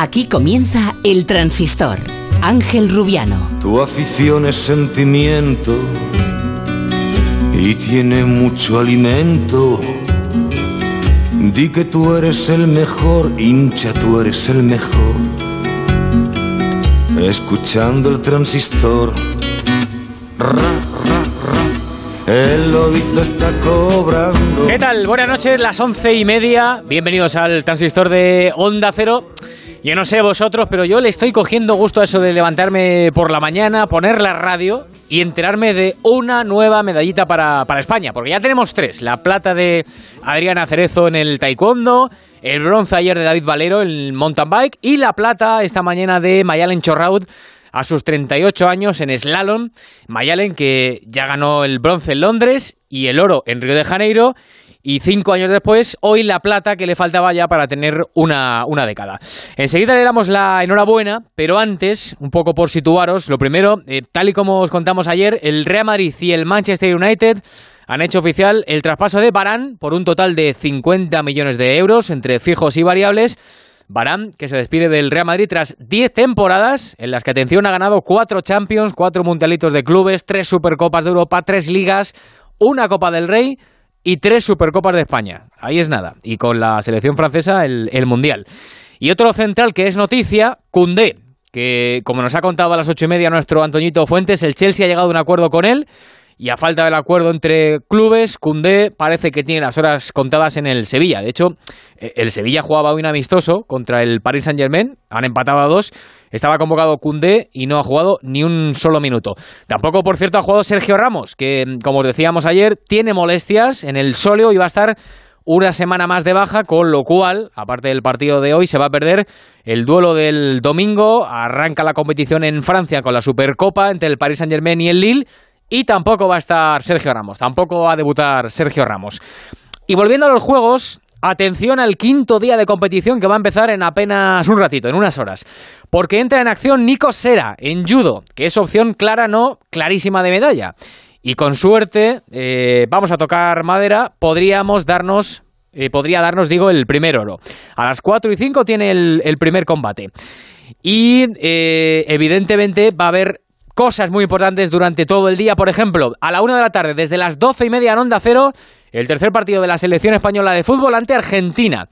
Aquí comienza El Transistor. Ángel Rubiano. Tu afición es sentimiento y tiene mucho alimento. Di que tú eres el mejor, hincha, tú eres el mejor. Escuchando el transistor. Ra, ra, ra. El lobito está cobrando. ¿Qué tal? Buenas noches, las once y media. Bienvenidos al transistor de Onda Cero. Yo no sé vosotros, pero yo le estoy cogiendo gusto a eso de levantarme por la mañana, poner la radio y enterarme de una nueva medallita para, para España. Porque ya tenemos tres. La plata de Adriana Cerezo en el taekwondo, el bronce ayer de David Valero en el mountain bike y la plata esta mañana de Mayalen Chorraud a sus 38 años en slalom. Mayalen que ya ganó el bronce en Londres y el oro en Río de Janeiro. Y cinco años después, hoy la plata que le faltaba ya para tener una, una década. Enseguida le damos la enhorabuena, pero antes, un poco por situaros, lo primero, eh, tal y como os contamos ayer, el Real Madrid y el Manchester United han hecho oficial el traspaso de Barán por un total de 50 millones de euros entre fijos y variables. Barán, que se despide del Real Madrid tras 10 temporadas en las que, atención, ha ganado 4 Champions, 4 Mundialitos de Clubes, 3 Supercopas de Europa, 3 Ligas, una Copa del Rey y 3 Supercopas de España. Ahí es nada. Y con la selección francesa el, el Mundial. Y otro central que es noticia, Cundé, que como nos ha contado a las ocho y media nuestro Antoñito Fuentes, el Chelsea ha llegado a un acuerdo con él y a falta del acuerdo entre clubes, Cundé parece que tiene las horas contadas en el Sevilla. De hecho, eh, el Sevilla jugaba hoy un amistoso contra el Paris Saint-Germain, han empatado a dos. Estaba convocado Cundé y no ha jugado ni un solo minuto. Tampoco, por cierto, ha jugado Sergio Ramos, que, como os decíamos ayer, tiene molestias en el sóleo y va a estar una semana más de baja, con lo cual, aparte del partido de hoy, se va a perder el duelo del domingo. Arranca la competición en Francia con la Supercopa entre el Paris Saint-Germain y el Lille. Y tampoco va a estar Sergio Ramos, tampoco va a debutar Sergio Ramos. Y volviendo a los juegos, atención al quinto día de competición que va a empezar en apenas un ratito, en unas horas. Porque entra en acción Nico Sera en judo, que es opción clara, no clarísima de medalla. Y con suerte, eh, vamos a tocar madera, podríamos darnos, eh, podría darnos, digo, el primer oro. A las 4 y 5 tiene el, primer combate. Y eh, evidentemente va a haber cosas muy importantes durante todo el día. Por ejemplo, a la una de la tarde, desde las doce y media en Onda Cero, el tercer partido de la selección española de fútbol ante Argentina.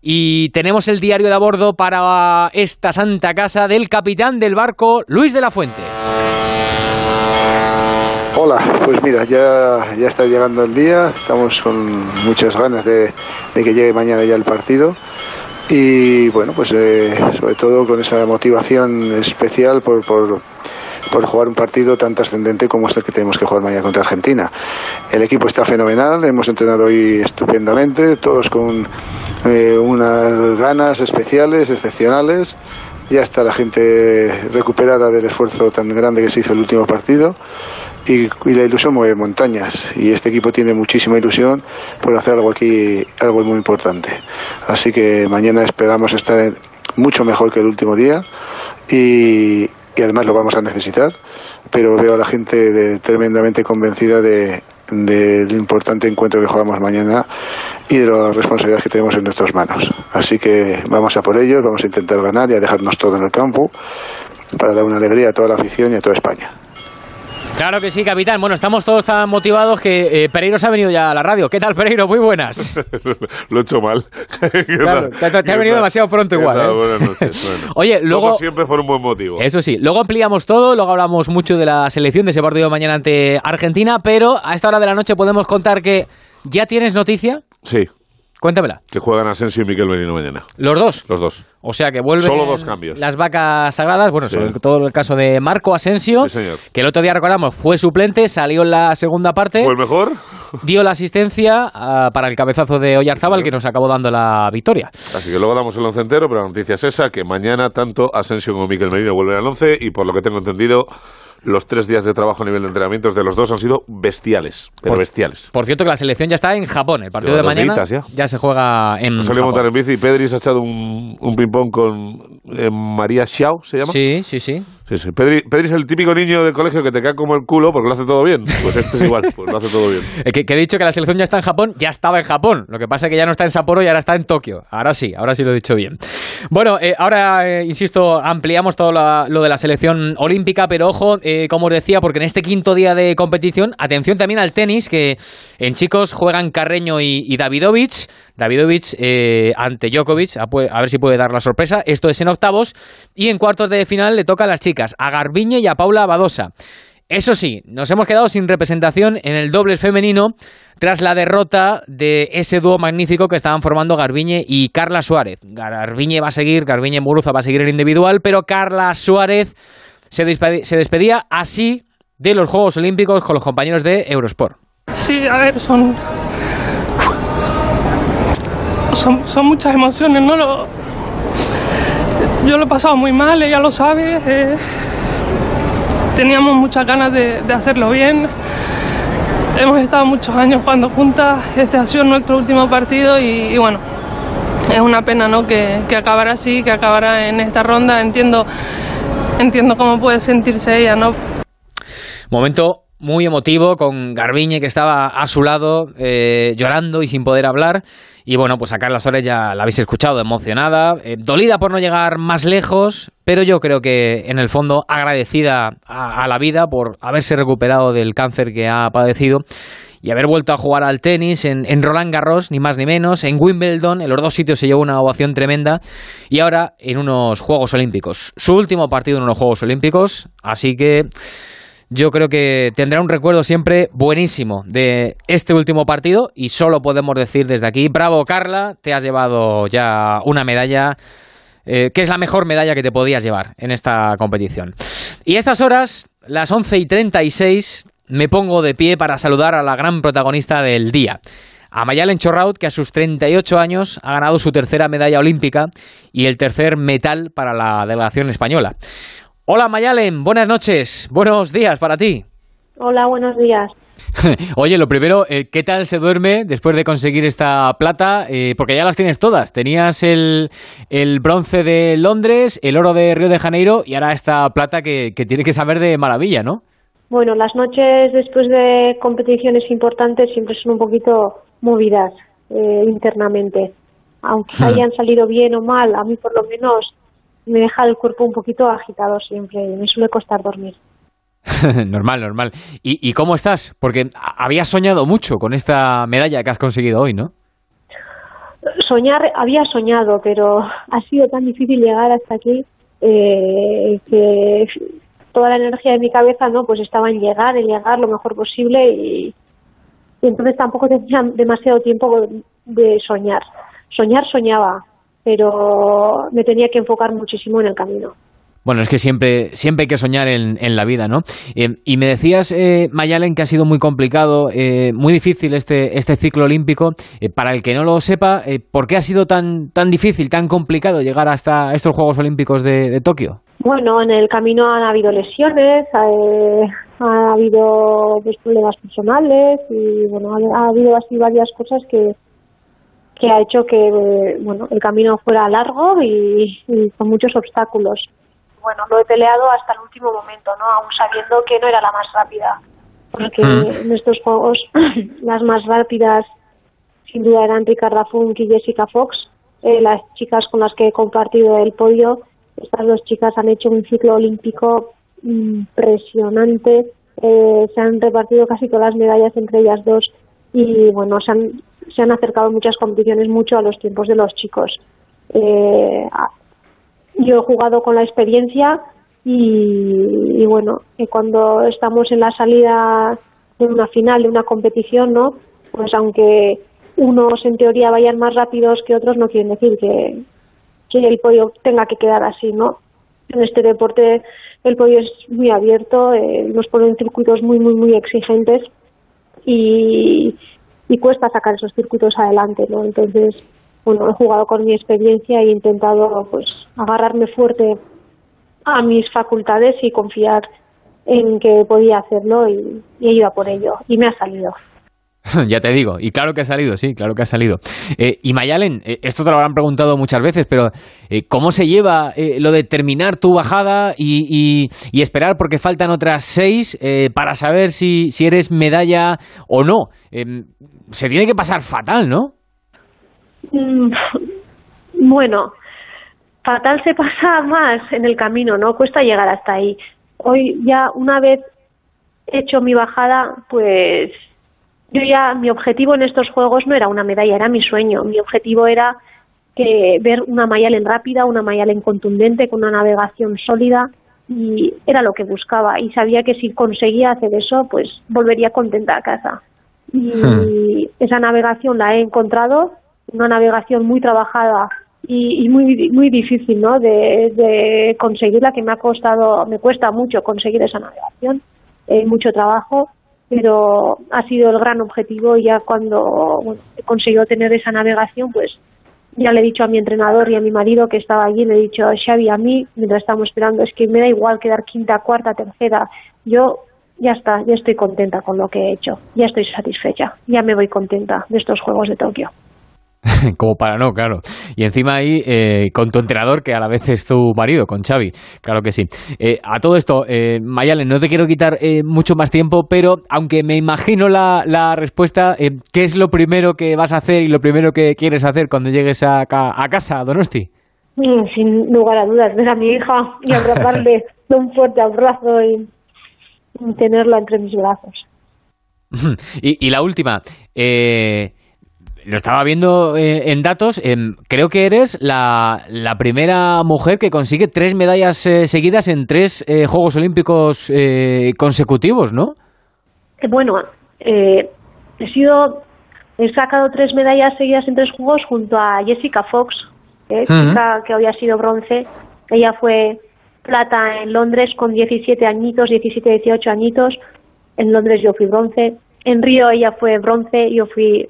Y tenemos el diario de a bordo para esta santa casa del capitán del barco, Luis de la Fuente. Hola, pues mira, ya, ya está llegando el día, estamos con muchas ganas de, de que llegue mañana ya el partido y bueno, pues eh, sobre todo con esa motivación especial por, por, por jugar un partido tan trascendente como este que tenemos que jugar mañana contra Argentina. El equipo está fenomenal, hemos entrenado hoy estupendamente, todos con eh, unas ganas especiales, excepcionales. Ya está la gente recuperada del esfuerzo tan grande que se hizo el último partido. Y, y, la ilusión mueve montañas y este equipo tiene muchísima ilusión por hacer algo aquí, algo muy importante. Así que mañana esperamos estar mucho mejor que el último día y, y además lo vamos a necesitar, pero veo a la gente de, tremendamente convencida de, del importante encuentro que jugamos mañana y de la responsabilidad que tenemos en nuestras manos. Así que vamos a por ellos, vamos a intentar ganar y a dejarnos todo en el campo para dar una alegría a toda la afición y a toda España. Claro que sí, capitán. Bueno, estamos todos tan motivados que eh, Pereiro se ha venido ya a la radio. ¿Qué tal, Pereiro? Muy buenas. Lo he hecho mal. Claro, te, te has venido demasiado pronto igual. ¿eh? Buenas noches. Bueno. Oye, luego... Todo siempre por un buen motivo. Eso sí, luego ampliamos todo, luego hablamos mucho de la selección de ese partido de mañana ante Argentina, pero a esta hora de la noche podemos contar que ya tienes noticia. Sí. Cuéntamela. Que juegan Asensio y Miquel Merino mañana. ¿Los dos? Los dos. O sea que vuelven Solo dos cambios. las vacas sagradas. Bueno, Sí. sobre todo el caso de Marco Asensio, Sí, señor. que el otro día recordamos fue suplente, salió en la segunda parte, ¿Fue el mejor? dio la asistencia ah, para el cabezazo de Oyarzábal que nos acabó dando la victoria. Así que luego damos el once entero, pero la noticia es esa, que mañana tanto Asensio como Miquel Merino vuelven al once y por lo que tengo entendido, los tres días de trabajo a nivel de entrenamientos de los dos han sido bestiales, pero Por- bestiales. Por cierto que la selección ya está en Japón, el partido de Lleva mañana ya. ya se juega en Nos salió a montar en bici y Pedri se ha echado un, un ping-pong con eh, María Xiao, ¿se llama? Sí, sí, sí. Sí, sí. Pedri, es el típico niño del colegio que te cae como el culo porque lo hace todo bien. Pues este es igual, pues lo hace todo bien. que, que, he dicho que la selección ya está en Japón, ya estaba en Japón. Lo que pasa es que ya no está en Sapporo y ahora está en Tokio. Ahora sí, ahora sí lo he dicho bien. Bueno, eh, ahora, eh, insisto, ampliamos todo lo de la selección olímpica, pero ojo, eh, como os decía, porque en este quinto día de competición, atención también al tenis, que en chicos juegan Carreño y, y Davidovich. Davidovich eh, ante Djokovic, a, ver si puede dar la sorpresa. Esto es en octavos. Y en cuartos de final le toca a las chicas, a Garbiñe y a Paula Badosa. Eso sí, nos hemos quedado sin representación en el dobles femenino tras la derrota de ese dúo magnífico que estaban formando Garbiñe y Carla Suárez. Garbiñe va a seguir, Garbiñe Muruza va a seguir en individual, pero Carla Suárez se, se despedía así de los Juegos Olímpicos con los compañeros de Eurosport. Sí, a ver, son son, muchas emociones, ¿no? Lo, yo lo he pasado muy mal, ella lo sabe. Eh, teníamos muchas ganas de, hacerlo bien. Hemos estado muchos años jugando juntas. Este ha sido nuestro último partido y, bueno, es una pena, ¿no? Que, que acabara así, que acabara en esta ronda. Entiendo, entiendo cómo puede sentirse ella, ¿no? Momento muy emotivo con Garbiñe que estaba a su lado eh, llorando y sin poder hablar. Y bueno, pues a Carla Suárez ya la habéis escuchado, emocionada, eh, dolida por no llegar más lejos, pero yo creo que en el fondo agradecida a, a, la vida por haberse recuperado del cáncer que ha padecido y haber vuelto a jugar al tenis en, en Roland Garros, ni más ni menos, en Wimbledon, en los dos sitios se llevó una ovación tremenda. Y ahora en unos Juegos Olímpicos. Su último partido en unos Juegos Olímpicos, así que yo creo que tendrá un recuerdo siempre buenísimo de este último partido y solo podemos decir desde aquí, bravo Carla, te has llevado ya una medalla eh, que es la mejor medalla que te podías llevar en esta competición. Y a estas horas, las 11 y 36, me pongo de pie para saludar a la gran protagonista del día. A Mayalen Chorraut, que a sus 38 años ha ganado su tercera medalla olímpica y el tercer metal para la delegación española. Hola Mayalen, buenas noches, buenos días para ti. Hola, buenos días. Oye, lo primero, eh, ¿qué tal se duerme después de conseguir esta plata? Eh, porque ya las tienes todas. Tenías el, el, bronce de Londres, el oro de Río de Janeiro y ahora esta plata que, que tiene que saber de maravilla, ¿no? Bueno, las noches después de competiciones importantes siempre son un poquito movidas eh, internamente. Aunque hayan salido bien o mal, a mí por lo menos me deja el cuerpo un poquito agitado siempre y me suele costar dormir. normal, normal. ¿Y, ¿Y, cómo estás? Porque habías soñado mucho con esta medalla que has conseguido hoy, ¿no? Soñar, había soñado, pero ha sido tan difícil llegar hasta aquí eh, que toda la energía de mi cabeza no pues estaba en llegar, en llegar lo mejor posible y, y entonces tampoco tenía demasiado tiempo de soñar. Soñar soñaba, pero me tenía que enfocar muchísimo en el camino. Bueno, es que siempre, siempre hay que soñar en, en la vida, ¿no? Eh, y me decías, eh, Mayalen, que ha sido muy complicado, eh, muy difícil este, este ciclo olímpico. Eh, para el que no lo sepa, eh, ¿por qué ha sido tan, tan difícil, tan complicado llegar hasta estos Juegos Olímpicos de, de Tokio? Bueno, en el camino han habido lesiones, eh, ha habido pues, problemas personales y bueno, ha, ha habido así varias cosas que, que ha hecho que bueno el camino fuera largo y, y, con muchos obstáculos. Bueno, lo he peleado hasta el último momento, ¿no? Aún sabiendo que no era la más rápida, porque mm. en estos juegos las más rápidas sin duda eran Ricarda Funk y Jessica Fox, eh, las chicas con las que he compartido el podio. Estas dos chicas han hecho un ciclo olímpico impresionante, eh, se han repartido casi todas las medallas entre ellas dos y bueno, se han, se han acercado muchas competiciones mucho a los tiempos de los chicos. Eh, yo he jugado con la experiencia y, y bueno, cuando estamos en la salida de una final, de una competición, ¿no? Pues aunque unos en teoría vayan más rápidos que otros, no quieren decir que, que el podio tenga que quedar así, ¿no? En este deporte el podio es muy abierto, eh, nos ponen circuitos muy, muy, muy exigentes y, y cuesta sacar esos circuitos adelante, ¿no? Entonces, bueno, he jugado con mi experiencia e intentado, pues, agarrarme fuerte a mis facultades y confiar en que podía hacerlo y, y he ido a por ello y me ha salido. ya te digo, y claro que ha salido, sí, claro que ha salido. Eh, y Mayalen, eh, esto te lo habrán preguntado muchas veces, pero eh, ¿cómo se lleva eh, lo de terminar tu bajada y, y- y esperar porque faltan otras seis para saber si, si eres medalla o no? Em, se tiene que pasar fatal, ¿no? Mm, Bueno, fatal se pasa más en el camino, ¿no? Cuesta llegar hasta ahí. Hoy ya una vez hecho mi bajada, pues yo ya mi objetivo en estos juegos no era una medalla, era mi sueño. Mi objetivo era que ver una Mayalen rápida, una Mayalen contundente, con una navegación sólida y era lo que buscaba y sabía que si conseguía hacer eso, pues volvería contenta a casa. Y esa navegación la he encontrado, una navegación muy trabajada y, y muy muy difícil, ¿no? De, de conseguirla, que me ha costado, me cuesta mucho conseguir esa navegación, eh, mucho trabajo, pero ha sido el gran objetivo y ya cuando bueno, he conseguido tener esa navegación, pues ya le he dicho a mi entrenador y a mi marido que estaba allí, le he dicho, Xavi, a mí, mientras estamos esperando, es que me da igual quedar quinta, cuarta, tercera. Yo ya está, ya estoy contenta con lo que he hecho, ya estoy satisfecha, ya me voy contenta de estos Juegos de Tokio. Como para no, claro. Y encima ahí eh, con tu entrenador, que a la vez es tu marido, con Xavi. Claro que sí. Eh, a todo esto, eh, Mayalen, no te quiero quitar eh, mucho más tiempo, pero aunque me imagino la, la respuesta, eh, ¿qué es lo primero que vas a hacer y lo primero que quieres hacer cuando llegues a, a casa, a Donosti? Mm, Sin lugar a dudas, ver a mi hija y abrazarle de un fuerte abrazo y, y tenerla entre mis brazos. y, y la última, eh, lo estaba viendo eh, en datos, em, creo que eres la, la primera mujer que consigue tres medallas eh, seguidas en tres eh, Juegos Olímpicos eh, consecutivos, ¿no? Bueno, eh, he sido, he sacado tres medallas seguidas en tres juegos junto a Jessica Fox, eh, chica que hoy ha sido bronce. Ella fue plata en Londres con 17 añitos, 17, 18 añitos. En Londres yo fui bronce. En Río ella fue bronce, yo fui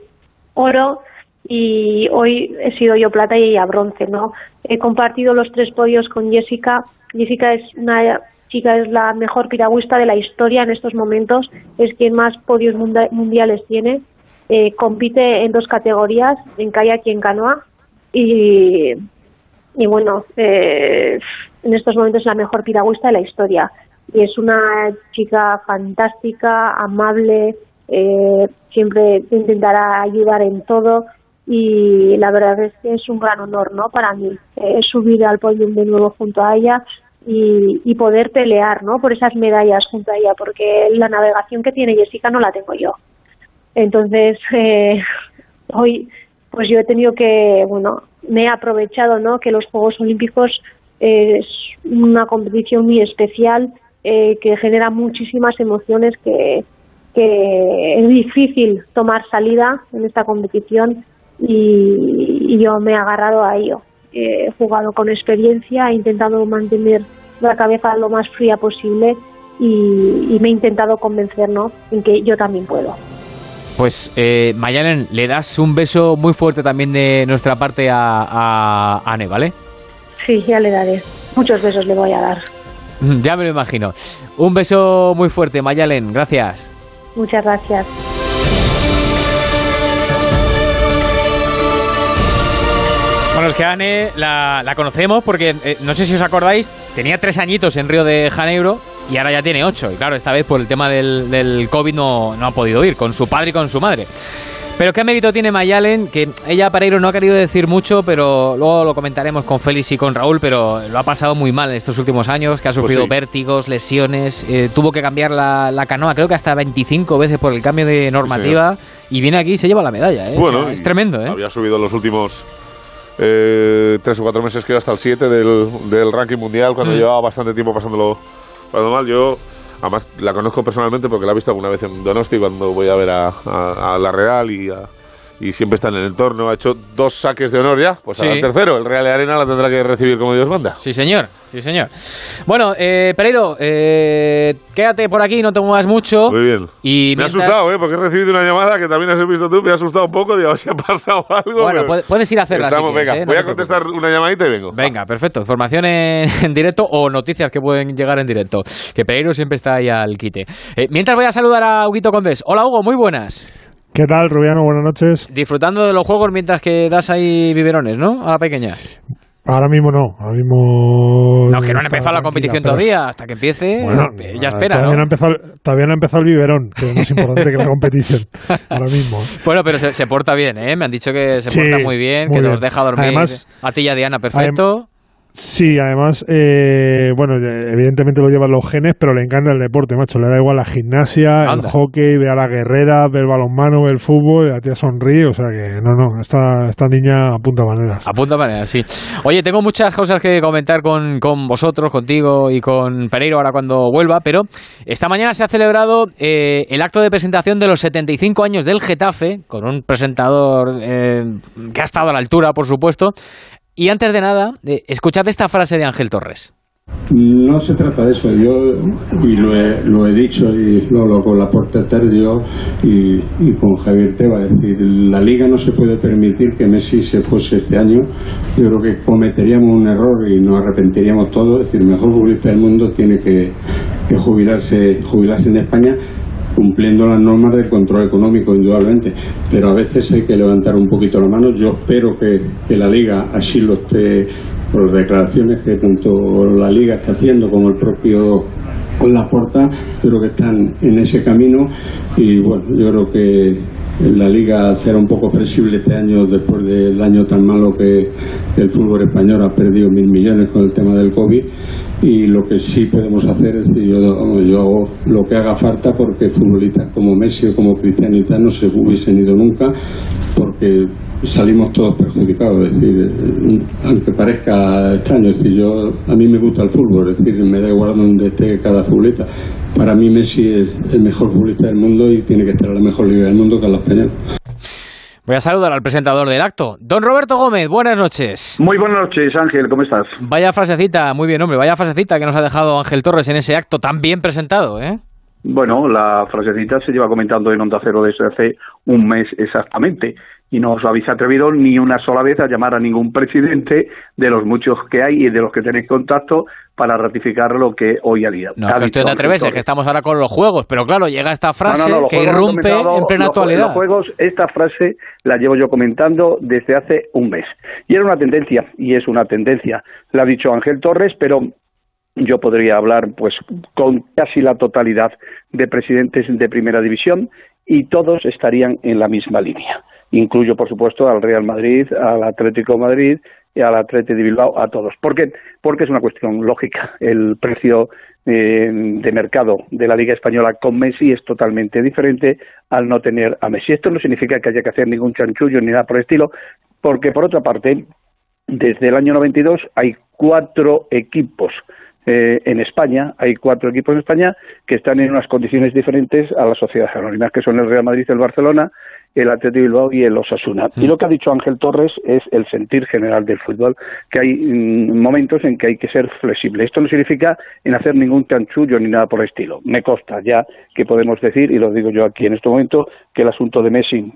oro y hoy he sido yo plata y ella bronce, ¿no? He compartido los tres podios con Jessica. Jessica es una chica, es la mejor piragüista de la historia en estos momentos, es quien más podios mundiales tiene. Eh, compite en dos categorías, en kayak y en canoa. Y, y bueno, eh, en estos momentos es la mejor piragüista de la historia. Y es una chica fantástica, amable, eh, siempre te intentará ayudar en todo y la verdad es que es un gran honor no para mí eh, subir al podium de nuevo junto a ella y, y poder pelear no por esas medallas junto a ella porque la navegación que tiene Jessica no la tengo yo. Entonces eh, hoy pues yo he tenido que bueno me he aprovechado no que los Juegos Olímpicos es una competición muy especial eh, que genera muchísimas emociones que que es difícil tomar salida en esta competición y, y yo me he agarrado a ello. He jugado con experiencia, he intentado mantener la cabeza lo más fría posible y, y me he intentado convencer ¿no? en que yo también puedo. Pues eh, Mayalen, le das un beso muy fuerte también de nuestra parte a, a Anne, ¿vale? Sí, ya le daré. Muchos besos le voy a dar. Ya me lo imagino. Un beso muy fuerte, Mayalen, gracias. Muchas gracias. Bueno, es que Anne la, conocemos porque, eh, no sé si os acordáis, tenía tres añitos en Río de Janeiro y ahora ya tiene ocho. Y claro, esta vez por el tema del, del COVID no, no ha podido ir, con su padre y con su madre. Pero qué mérito tiene Mayalen, que ella Pareiro no ha querido decir mucho, pero luego lo comentaremos con Félix y con Raúl, pero lo ha pasado muy mal estos últimos años, que ha sufrido sí. vértigos, lesiones, eh, tuvo que cambiar la, la canoa, creo que hasta 25 veces por el cambio de normativa, y viene aquí y se lleva la medalla. ¿eh? O Bueno, sea, es tremendo, ¿eh? Había subido en los últimos eh, tres o cuatro meses, que hasta el 7 del, del ranking mundial, cuando Mm. llevaba bastante tiempo pasándolo, pasándolo mal. Yo, además, la conozco personalmente porque la he visto alguna vez en Donosti cuando voy a ver a, a- a La Real y a- y siempre está en el entorno. Ha hecho dos saques de honor ya, pues Sí. al tercero. El Real de Arena la tendrá que recibir como Dios manda. Sí, señor, sí, señor. Bueno, eh, Pereiro, eh, quédate por aquí, no te muevas mucho. Muy bien. Y me ha asustado, ¿eh? Porque he recibido una llamada que también has visto tú, me ha asustado un poco, digo, si ha pasado algo. Bueno, pero- puede- puedes ir a hacerla si Estamos, quieres, venga, ¿eh? No voy a contestar una llamadita y vengo. Venga, perfecto. Información en, en directo o noticias que pueden llegar en directo. Que Pereiro siempre está ahí al quite. Eh, mientras voy a saludar a Huguito Condés. Hola, Hugo, muy buenas. ¿Qué tal, Rubiano? Buenas noches. Disfrutando de los juegos mientras que das ahí biberones, ¿no? A pequeña. Ahora mismo no, ahora mismo... No, que no han empezado la competición todavía, hasta que empiece, bueno, ella espera, todavía ¿no? ha empezado, todavía no ha empezado el biberón, que es más importante que la competición, ahora mismo. ¿eh? Bueno, pero se, se, porta bien, ¿eh? Me han dicho que se Sí, porta muy bien, muy que bien. nos deja dormir Además- a ti y a Diana perfecto. Sí, además, eh, bueno, evidentemente lo llevan los genes, pero le encanta el deporte, macho. Le da igual la gimnasia, Anda. el hockey, ve a la guerrera, ve el balonmano, ve el fútbol, la tía sonríe, o sea que no, no, esta, esta niña apunta maneras. Apunta manera, sí. Oye, tengo muchas cosas que comentar con, con vosotros, contigo y con Pereiro ahora cuando vuelva, pero esta mañana se ha celebrado eh, el acto de presentación de los 75 años del Getafe, con un presentador eh, que ha estado a la altura, por supuesto. Y antes de nada, eh, escuchad esta frase de Ángel Torres. No se trata de eso, yo, y lo he, lo he dicho y lo hablo con la Porteter yo y, y con Javier Teba, es decir, la liga no se puede permitir que Messi se fuese este año, yo creo que cometeríamos un error y nos arrepentiríamos todos, es decir, el mejor futbolista del mundo tiene que, que jubilarse, jubilarse en España cumpliendo las normas del control económico, indudablemente, pero a veces hay que levantar un poquito la mano. Yo espero que, que la Liga así lo esté, por las declaraciones que tanto la Liga está haciendo como el propio Laporta, creo que están en ese camino y bueno, yo creo que la liga será un poco flexible este año después del año tan malo que el fútbol español ha perdido mil millones con el tema del COVID. Y lo que sí podemos hacer es vamos, yo hago lo que haga falta porque futbolistas como Messi o como Cristiano y tal no se hubiesen ido nunca porque salimos todos perjudicados, es decir, eh, aunque parezca extraño, es decir, yo a mí me gusta el fútbol, es decir, me da igual donde esté cada futbolista. Para mí Messi es el mejor futbolista del mundo y tiene que estar en la mejor liga del mundo que es la española. Voy a saludar al presentador del acto. Don Roberto Gómez, buenas noches. Muy buenas noches, Ángel, ¿cómo estás? Vaya frasecita, muy bien, hombre, vaya frasecita que nos ha dejado Ángel Torres en ese acto tan bien presentado, ¿eh? Bueno, la frasecita se lleva comentando en Onda Cero desde hace un mes exactamente y no os habéis atrevido ni una sola vez a llamar a ningún presidente de los muchos que hay y de los que tenéis contacto para ratificar lo que hoy ha dicho. No, es que dicho estoy de Ángel atreverse, Torres. que estamos ahora con los juegos, pero claro, llega esta frase No, no, no, los que irrumpe en plena los- actualidad. Los juegos, esta frase la llevo yo comentando desde hace un mes. Y era una tendencia, y es una tendencia. La ha dicho Ángel Torres, pero yo podría hablar pues con casi la totalidad de presidentes de primera división y todos estarían en la misma línea. Incluyo, por supuesto, al Real Madrid, al Atlético Madrid y al Atlético de Bilbao, a todos. ¿Por qué? Porque es una cuestión lógica. El precio eh, de mercado de la Liga Española con Messi es totalmente diferente al no tener a Messi. Esto no significa que haya que hacer ningún chanchullo ni nada por el estilo, porque por otra parte, desde el año 92 hay cuatro equipos eh, en España, hay cuatro equipos en España que están en unas condiciones diferentes a las sociedades anónimas, que son el Real Madrid, el Barcelona, el Atlético de Bilbao y el Osasuna. Y lo que ha dicho Ángel Torres es el sentir general del fútbol, que hay mm, momentos en que hay que ser flexible. Esto no significa en hacer ningún chanchullo ni nada por el estilo. Me consta ya que podemos decir, y lo digo yo aquí en este momento, que el asunto de Messi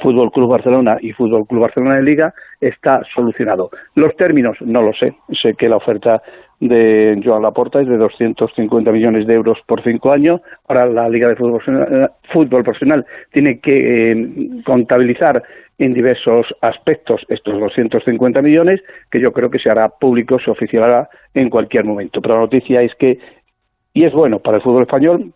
Fútbol Club Barcelona y Fútbol Club Barcelona de Liga está solucionado. Los términos no lo sé. Sé que la oferta de Joan Laporta es de 250 millones de euros por cinco años. Ahora la Liga de Fútbol Profesional, fútbol profesional tiene que eh, contabilizar en diversos aspectos estos 250 millones, que yo creo que se hará público, se oficiará en cualquier momento. Pero la noticia es que, y es bueno para el fútbol español,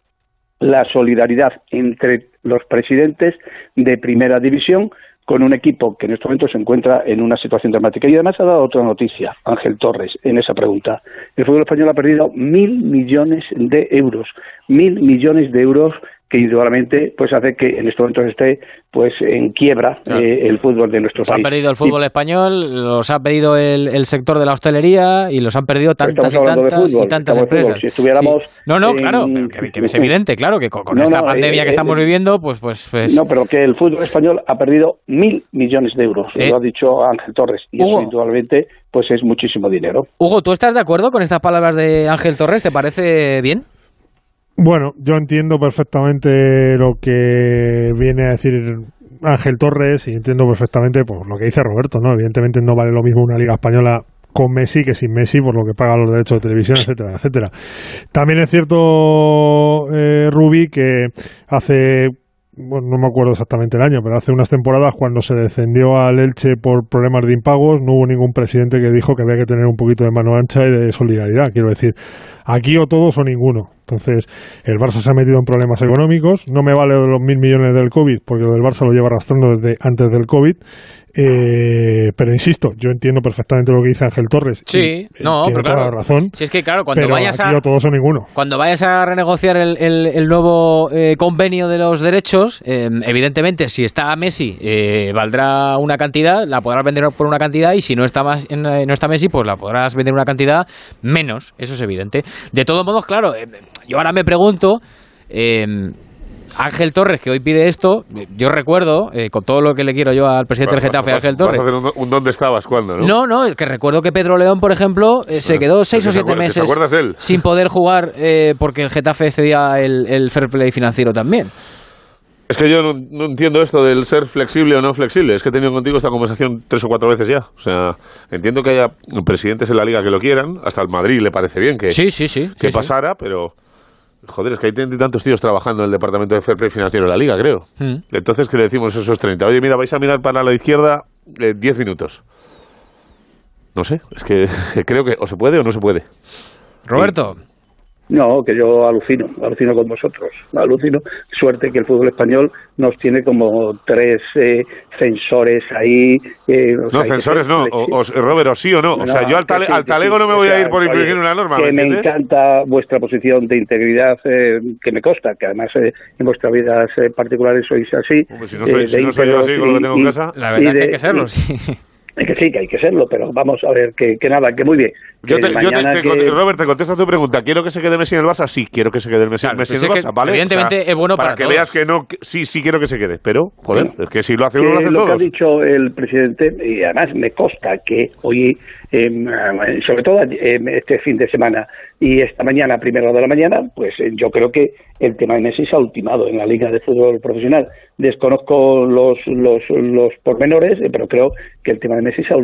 la solidaridad entre los presidentes de primera división con un equipo que en este momento se encuentra en una situación dramática. Y además ha dado otra noticia, Ángel Torres, en esa pregunta. El fútbol español ha perdido mil millones de euros, mil millones de euros que indudablemente pues hace que en estos momentos esté pues en quiebra Claro. eh, el fútbol de nuestro Los han país. perdido el fútbol español, los ha perdido el, el sector de la hostelería y los han perdido tantas y tantas fútbol, y tantas empresas. Si estuviéramos Sí. No, no, en- claro, que, que es evidente, claro, que con, con No, esta no, pandemia eh, que estamos eh, viviendo, pues, pues, pues No, pero que el fútbol español ha perdido mil millones de euros, Eh. lo ha dicho Ángel Torres, y Hugo. eso indudablemente pues es muchísimo dinero. Hugo, ¿tú estás de acuerdo con estas palabras de Ángel Torres? ¿Te parece bien? Bueno, yo entiendo perfectamente lo que viene a decir Ángel Torres y entiendo perfectamente pues, lo que dice Roberto, ¿no? Evidentemente no vale lo mismo una liga española con Messi que sin Messi por lo que paga los derechos de televisión, etcétera, etcétera. También es cierto, eh, que hace bueno, no me acuerdo exactamente el año, pero hace unas temporadas cuando se descendió al Elche por problemas de impagos, no hubo ningún presidente que dijo que había que tener un poquito de mano ancha y de solidaridad. Quiero decir, aquí o todos o ninguno. Entonces, el Barça se ha metido en problemas económicos. No me vale los mil millones del COVID, porque lo del Barça lo lleva arrastrando desde antes del COVID. Eh, pero insisto, yo entiendo perfectamente lo que dice Ángel Torres. Sí, y, no, tiene pero toda claro. la razón. Si es que, claro, cuando vayas a. todos o ninguno. Cuando vayas a renegociar el, el- el nuevo eh, convenio de los derechos, eh, evidentemente, si está Messi, eh, valdrá una cantidad, la podrás vender por una cantidad, y si no está, más, eh, no está Messi, pues la podrás vender una cantidad menos. Eso es evidente. De todos modos, claro, eh, yo ahora me pregunto. eh, Ángel Torres, que hoy pide esto, yo recuerdo, eh, con todo lo que le quiero yo al presidente del Getafe, vas- Ángel Torres. Vas a hacer un, un dónde estabas, cuándo, ¿no? No, no, que recuerdo que Pedro León, por ejemplo, eh, se Ah, quedó seis o se siete se meses él. sin poder jugar eh, porque el Getafe cedía el, el fair play financiero también. Es que yo no, no entiendo esto del ser flexible o no flexible. Es que he tenido contigo esta conversación tres o cuatro veces ya. O sea, entiendo que haya presidentes en la liga que lo quieran. Hasta el Madrid le parece bien que, Sí, sí, sí. que pasara, pero... Joder, es que hay tantos tíos trabajando en el departamento de fair play financiero de la liga, creo. Mm. Entonces, ¿qué le decimos a esos 30? Oye, mira, vais a mirar para la izquierda eh, 10 minutos. No sé, es que creo que o se puede o no se puede. Roberto, No, que yo alucino, alucino con vosotros, alucino. Suerte que el fútbol español nos tiene como tres eh, censores ahí. eh, sea, No, censores no. O, o- Robert, o sí o no. O sea, yo al, tale- sí, al talego sí, no me o voy a ir por infringir una norma, ¿me Que me encanta vuestra posición de integridad, eh, que me consta, que además eh, en vuestras vidas eh, particulares sois así. Hombre, si no soy- eh, si de no soy yo así con lo que y- tengo en casa. la verdad y es que de- hay que serlo, sí. Es que sí, que hay que serlo, pero vamos a ver, que, que nada, que muy bien. Yo Que te, yo te- mañana te- que- Robert, te contesto a tu pregunta. ¿Quiero que se quede Messi en el Barça? Sí, quiero que se quede Messi, Claro, Messi pues en el es que Barça, ¿vale? evidentemente es bueno para que todos. veas que no, que- sí, sí quiero que se quede. Pero, joder, Sí. es que si lo hace que uno, lo hacen lo que ha todos. dicho el presidente, y además me consta que hoy, eh, sobre todo eh, este fin de semana y esta mañana, primera hora de la mañana, pues eh, yo creo que el tema de Messi se ha ultimado en la Liga de Fútbol Profesional. Desconozco los, los, los pormenores, eh, pero creo que el tema de Messi se ha,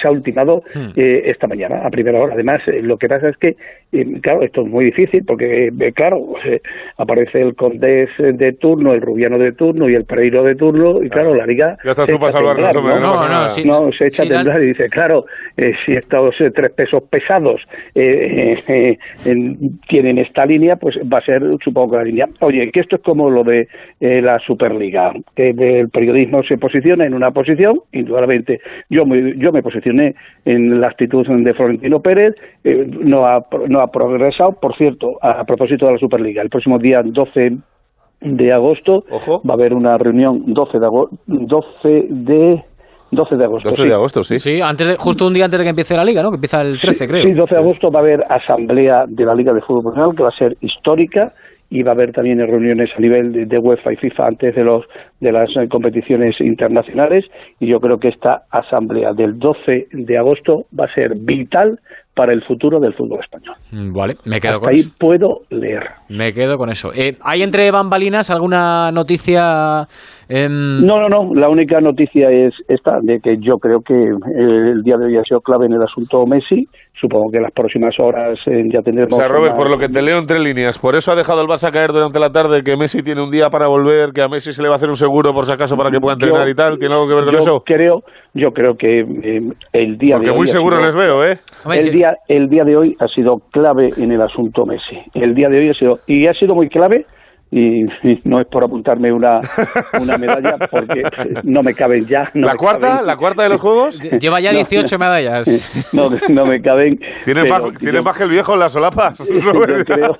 se ha ultimado Hmm. eh, esta mañana, a primera hora. Además, eh, lo que pasa es que, eh, claro, esto es muy difícil porque, eh, claro, eh, aparece el Condés de turno, el Rubiano de turno y el Pereiro de turno, y claro, la Liga. Ya estás tú para salvarnos, no, No, no, no, se echa Sí, a temblar y dice, claro, eh, si estos eh, tres pesos pesados eh, eh, en- tienen esta línea, pues va a ser, supongo que la línea. Oye, que esto es como lo de eh, la Superliga, que el periodismo se posiciona en una posición, indudablemente. Yo me, yo me posicioné en la actitud de Florentino Pérez, eh, no, ha, no ha progresado. Por cierto, a, propósito de la Superliga, el próximo día 12 de agosto Ojo. va a haber una reunión 12 de agosto 12 de 12 de agosto 12 sí. de agosto, sí. Sí, antes de- justo un día antes de que empiece la liga, ¿no? Que empieza el 13, creo. Sí, 12 de agosto va a haber asamblea de la Liga de Fútbol Profesional que va a ser histórica y va a haber también reuniones a nivel de, de UEFA y FIFA antes de los de las eh, competiciones internacionales y yo creo que esta asamblea del 12 de agosto va a ser vital para el futuro del fútbol español. Mm, Vale, me quedo Hasta con ahí eso. puedo leer. Me quedo con eso. Eh, ¿Hay entre bambalinas alguna noticia? em, No, no, no. La única noticia es esta, de que yo creo que eh, el día de hoy ha sido clave en el asunto Messi. Supongo que en las próximas horas eh, ya tendremos... O sea, Robert, una- por lo que te leo entre líneas, por eso ha dejado el Barça caer durante la tarde, que Messi tiene un día para volver, que a Messi se le va a hacer un seguro por si acaso para que pueda entrenar Yo- y tal. ¿Tiene algo que ver con yo eso? Creo, yo creo que eh, el día Porque de hoy... muy ha seguro sido- les veo, ¿eh? El día, el día de hoy ha sido clave en el asunto Messi. El día de hoy ha sido, y ha sido muy clave, y, y no es por apuntarme una, una medalla, porque no me caben ya. no ¿La cuarta? caben. ¿La cuarta de los juegos? Lleva ya No, 18 medallas. No, no me caben. ¿Tiene pero más, tiene yo- más que el viejo en las solapas? yo creo,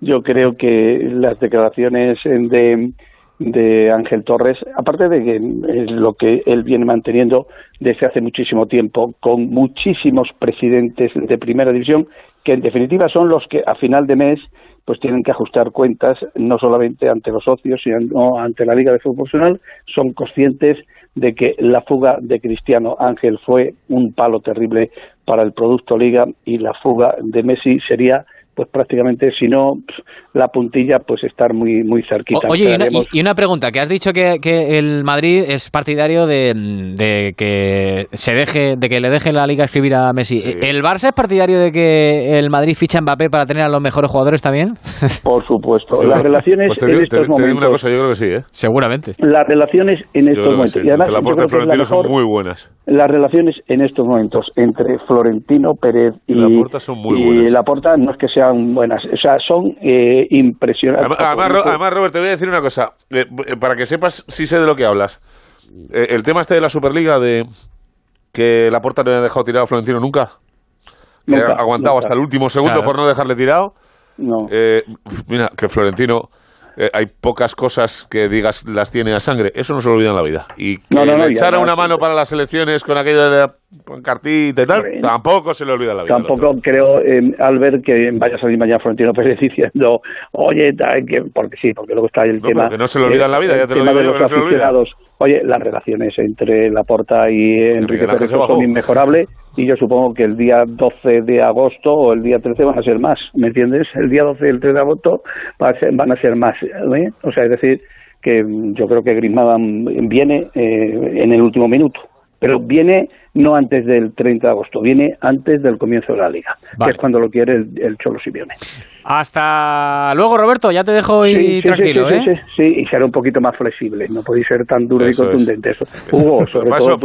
yo creo que las declaraciones de, de Ángel Torres, aparte de que es lo que él viene manteniendo desde hace muchísimo tiempo, con muchísimos presidentes de primera división, que en definitiva son los que a final de mes pues tienen que ajustar cuentas no solamente ante los socios, sino ante la Liga de Fútbol Profesional, son conscientes de que la fuga de Cristiano Ángel fue un palo terrible para el producto Liga y la fuga de Messi sería pues prácticamente, si no, la puntilla, pues estar muy muy cerquita. oye, y una, pregunta, que has dicho que, que el Madrid es partidario de, de, que se deje, de que le deje la Liga escribir a Messi. ¿El Barça es partidario de que el Madrid ficha a Mbappé para tener a los mejores jugadores también? Por supuesto. Las relaciones pues en estos momentos... una cosa, yo creo que sí, ¿eh? Seguramente. Las relaciones en estos momentos... Y además, la yo creo que son muy buenas. Las relaciones en estos momentos entre Florentino Pérez y, la Laporta son muy buenas. Y Laporta no es que sean buenas, o sea, son eh, impresionantes. Además, Robert, te voy a decir una cosa, eh, eh, para que sepas si sé de lo que hablas. el tema este de la Superliga, de que Laporta no haya dejado tirado a Florentino nunca, ha aguantado hasta el último segundo por no dejarle tirado. No. mira, que Florentino eh, hay pocas cosas que digas las tiene a sangre. Eso no se lo olvida en la vida. Y que le echara una mano para las elecciones con aquello de la cartita y tal, tampoco se le olvida en la vida. Tampoco creo, eh, al ver que vaya a salir mañana Florentino Pérez diciendo, oye, que, porque sí, porque luego está el tema. no se le olvida en la vida, ya te lo digo yo, que no se le olvida. Oye, las relaciones entre Laporta y Enrique Pérez son inmejorables y yo supongo que el día 12 de agosto o el día 13 van a ser más, ¿me entiendes? El día 12 y el 13 de agosto van a ser más, ¿eh? O sea, es decir, que yo creo que Griezmann viene eh, en el último minuto, pero viene no antes del 30 de agosto, viene antes del comienzo de la liga, que es cuando lo quiere el, el Cholo Simeone. Hasta luego, Roberto. Ya te dejo y tranquilo, sí, ¿eh? Sí, y será un poquito más flexible. No podéis ser tan duro y contundente. Hugo, sobre todo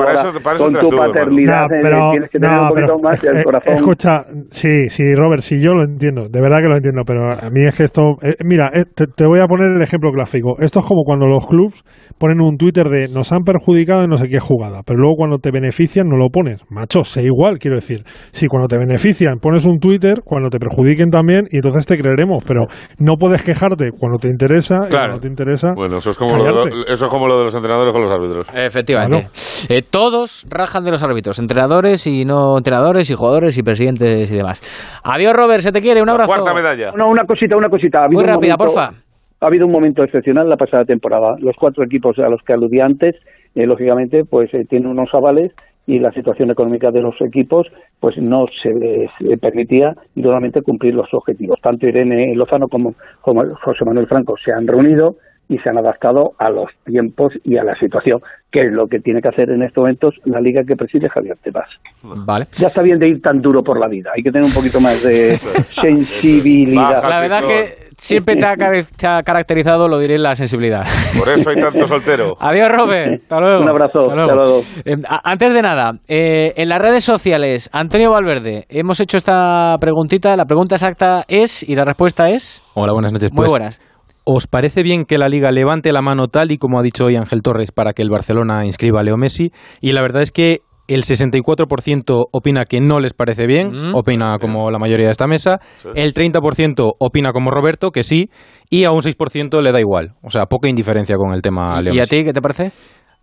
con tu paternidad, eh, tienes que tener un poquito más el eh, corazón. Escucha, sí, sí, Robert, sí, yo lo entiendo. De verdad que lo entiendo. Pero a mí es que esto. mira, te, voy a poner el ejemplo gráfico. Esto es como cuando los clubs ponen un Twitter de nos han perjudicado en no sé qué jugada. Pero luego cuando te benefician, no lo pones. Macho, sé igual, quiero decir. Si cuando te benefician pones un Twitter, cuando te perjudiquen también, y entonces te creeremos, pero no puedes quejarte cuando te interesa y cuando no te interesa. Bueno, eso es, como lo, eso es como lo de los entrenadores con los árbitros. Efectivamente. Eh, todos rajan de los árbitros, entrenadores y no entrenadores y jugadores y presidentes y demás. Adiós, Robert, se te quiere, un abrazo. cuarta medalla. No, una cosita, una cosita. Muy rápida, porfa. Ha habido un momento excepcional la pasada temporada. Los cuatro equipos a los que aludí antes, eh, lógicamente, pues eh, tienen unos avales y la situación económica de los equipos pues no se les permitía nuevamente cumplir los objetivos. Tanto Irene Lozano como José Manuel Franco se han reunido y se han adaptado a los tiempos y a la situación, que es lo que tiene que hacer en estos momentos la liga que preside Javier Tebas. Vale. Ya está bien de ir tan duro por la vida, hay que tener un poquito más de sensibilidad. La verdad que siempre te ha, caracterizado, lo diré, la sensibilidad. Por eso hay tanto soltero. Adiós, Robert. Hasta luego. Un abrazo. Eh, antes de nada, eh, en las redes sociales, Antonio Valverde, hemos hecho esta preguntita. La pregunta exacta es, y la respuesta es... Hola, buenas noches. Muy pues, buenas. ¿Os parece bien que la liga levante la mano tal y como ha dicho hoy Ángel Torres para que el Barcelona inscriba a Leo Messi? Y la verdad es que el 64% opina que no les parece bien, mm. opina como la mayoría de esta mesa, el 30% opina como Roberto, que sí, y a un 6% le da igual. O sea, poca indiferencia con el tema Leo ¿Y a ti qué te parece?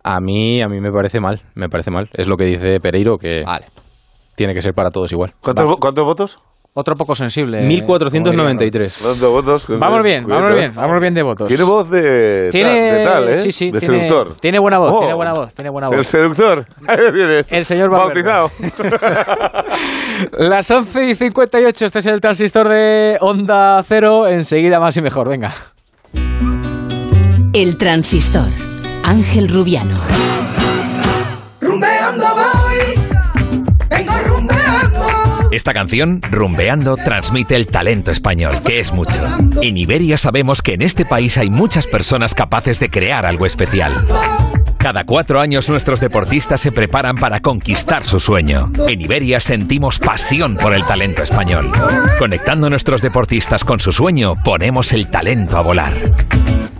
A mí, a mí me parece mal, me parece mal. Es lo que dice Pereiro, que tiene que ser para todos igual. ¿Cuántos votos? Otro poco sensible. 1493. votos? Vamos bien, vamos bien, vamos bien de votos. Tiene voz de, ¿Tiene, tal, ¿eh? Sí, sí, de tiene, seductor. Tiene buena voz, tiene oh. buena voz, tiene buena voz. El seductor. El señor Bautizado. Las 11 y 58, este es el transistor de Onda Cero. Enseguida más y mejor, venga. El transistor. Ángel Rubiano. Esta canción, Rumbeando, transmite el talento español, que es mucho. En Iberia sabemos que en este país hay muchas personas capaces de crear algo especial. Cada cuatro años nuestros deportistas se preparan para conquistar su sueño. En Iberia sentimos pasión por el talento español. Conectando nuestros deportistas con su sueño, ponemos el talento a volar.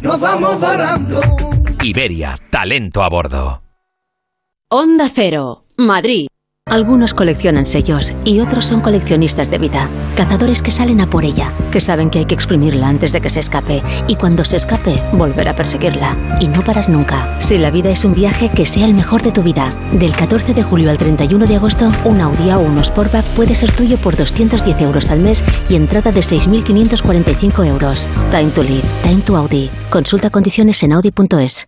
Nos vamos volando. Iberia, talento a bordo. Onda Cero, Madrid. Algunos coleccionan sellos y otros son coleccionistas de vida, cazadores que salen a por ella, que saben que hay que exprimirla antes de que se escape y cuando se escape volver a perseguirla y no parar nunca. Si la vida es un viaje, que sea el mejor de tu vida. Del 14 de julio al 31 de agosto, un Audi o un Sportback puede ser tuyo por 210 euros al mes y entrada de 6.545 euros. Time to live, time to Audi. Consulta condiciones en audi.es.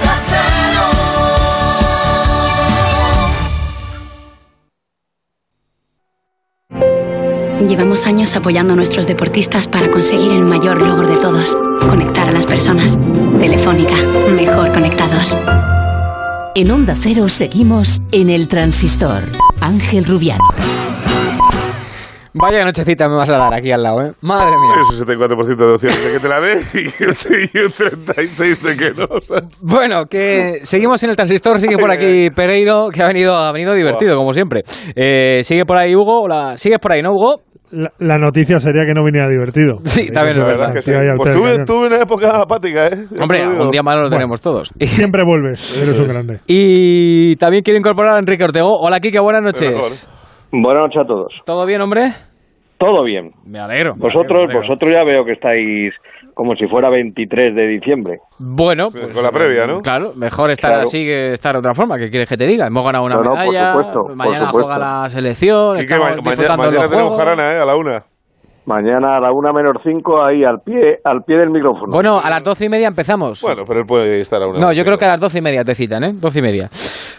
Llevamos años apoyando a nuestros deportistas para conseguir el mayor logro de todos, conectar a las personas. Telefónica, mejor conectados. En Onda Cero seguimos en el transistor. Ángel Rubiano. Vaya nochecita me vas a dar aquí al lado, ¿eh? Madre mía. Un 64% de opciones de que te la dé y un 36% de que no. Bueno, que seguimos en el transistor, sigue por aquí Pereiro, que ha venido, ha venido divertido, como siempre. Eh, sigue por ahí Hugo, Hola. sigues por ahí, ¿no, Hugo? La, noticia sería que no viniera divertido. Sí, también es verdad. Que sí. Pues tuve, tuve, una época apática, ¿eh? Hombre, un día malo lo tenemos todos. Siempre vuelves, eres un grande. Y también quiero incorporar a Enrique Ortego. Hola, Kike, buenas noches. Buenas noches a todos. ¿Todo bien, hombre? Todo bien. Me alegro. Vosotros, vosotros ya veo que estáis como si fuera 23 de diciembre. Bueno, pues, con la previa, ¿no? Claro, mejor estar así que estar de otra forma. ¿Qué quieres que te diga? Hemos ganado una medalla. por supuesto, mañana por juega la selección. Y que mañana, mañana tenemos jarana, ¿eh? A la una. Mañana a la una menos cinco, ahí al pie, al pie del micrófono. Bueno, a las doce y media empezamos. Bueno, pero él puede estar a una. No, yo creo que a las doce y media te citan, ¿eh? Doce y media.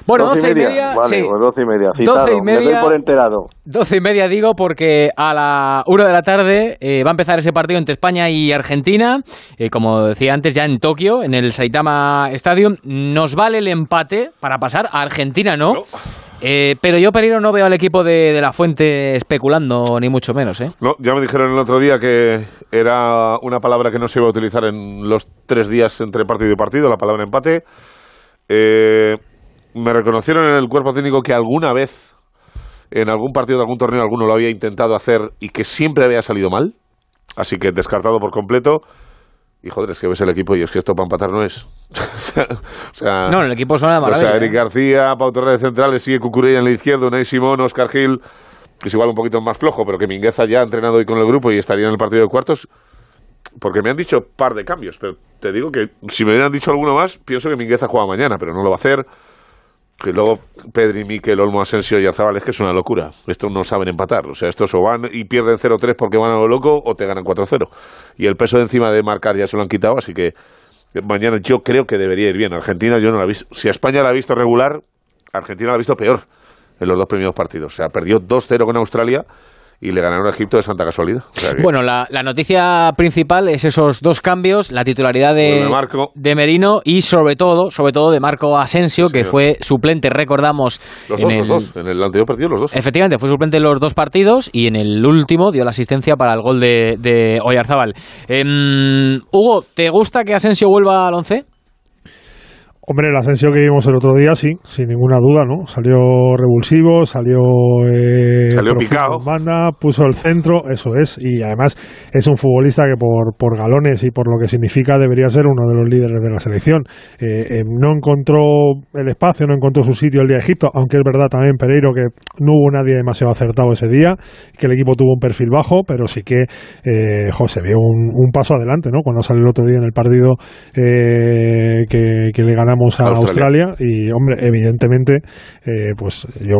Bueno, doce, y media. vale, sí. pues doce y media. Citado. Doce y media. Me doy por enterado. Doce y media digo porque a la una de la tarde eh, va a empezar ese partido entre España y Argentina. Eh, como decía antes, ya en Tokio, en el Saitama Stadium. Nos vale el empate para pasar. A Argentina no. no. Eh, pero yo, Pereiro, no veo al equipo de, de, la Fuente especulando, ni mucho menos. ¿eh? No, ya me dijeron el otro día que era una palabra que no se iba a utilizar en los tres días entre partido y partido, la palabra empate. Eh, me reconocieron en el cuerpo técnico que alguna vez, en algún partido de algún torneo, alguno lo había intentado hacer y que siempre había salido mal. Así que descartado por completo. Y joder, es que ves el equipo y es que esto para empatar no es. o sea, no, el equipo suena de maravilla. O sea, Eric García, Pau Torres de centrales, sigue Cucurella en la izquierda, Unai Simón, Oscar Gil, que es igual un poquito más flojo, pero que Mingueza ya ha entrenado hoy con el grupo y estaría en el partido de cuartos. Porque me han dicho par de cambios, pero te digo que si me hubieran dicho alguno más, pienso que Mingueza juega mañana, pero no lo va a hacer. Que luego Pedri, Miquel, Olmo, Asensio y Arzabal es que es una locura. Estos no saben empatar. O sea, estos o van y pierden 0-3 porque van a lo loco o te ganan 4-0. Y el peso de encima de marcar ya se lo han quitado, así que mañana yo creo que debería ir bien. Argentina yo no la he visto. Si España la ha visto regular, Argentina la ha visto peor en los dos primeros partidos. O sea, perdió 2-0 con Australia y le ganaron a Egipto de santa casualidad. O sea que... Bueno, la, la, noticia principal es esos dos cambios, la titularidad de, Bueno, de Marco. de Merino y sobre todo, sobre todo de Marco Asensio, que Señor. fue suplente, recordamos, Los en dos, el, los dos. En el anterior partido, los dos. Efectivamente, fue suplente en los dos partidos y en el último dio la asistencia para el gol de, de Oyarzabal. Em, Hugo, ¿te gusta que Asensio vuelva al once? Hombre, el Asensio que vimos el otro día, sí, sin ninguna duda, ¿no? Salió revulsivo, salió... Eh, Salió picado. Banda, puso el centro, eso es, y además es un futbolista que por, por galones y por lo que significa debería ser uno de los líderes de la selección. Eh, eh, no encontró el espacio, no encontró su sitio el día de Egipto, aunque es verdad también, Pereiro, que no hubo nadie demasiado acertado ese día, que el equipo tuvo un perfil bajo, pero sí que, eh, jo, se vio un, un paso adelante, ¿no? Cuando salió el otro día en el partido que, que le ganamos a Australia. Australia. y hombre, evidentemente, eh, pues yo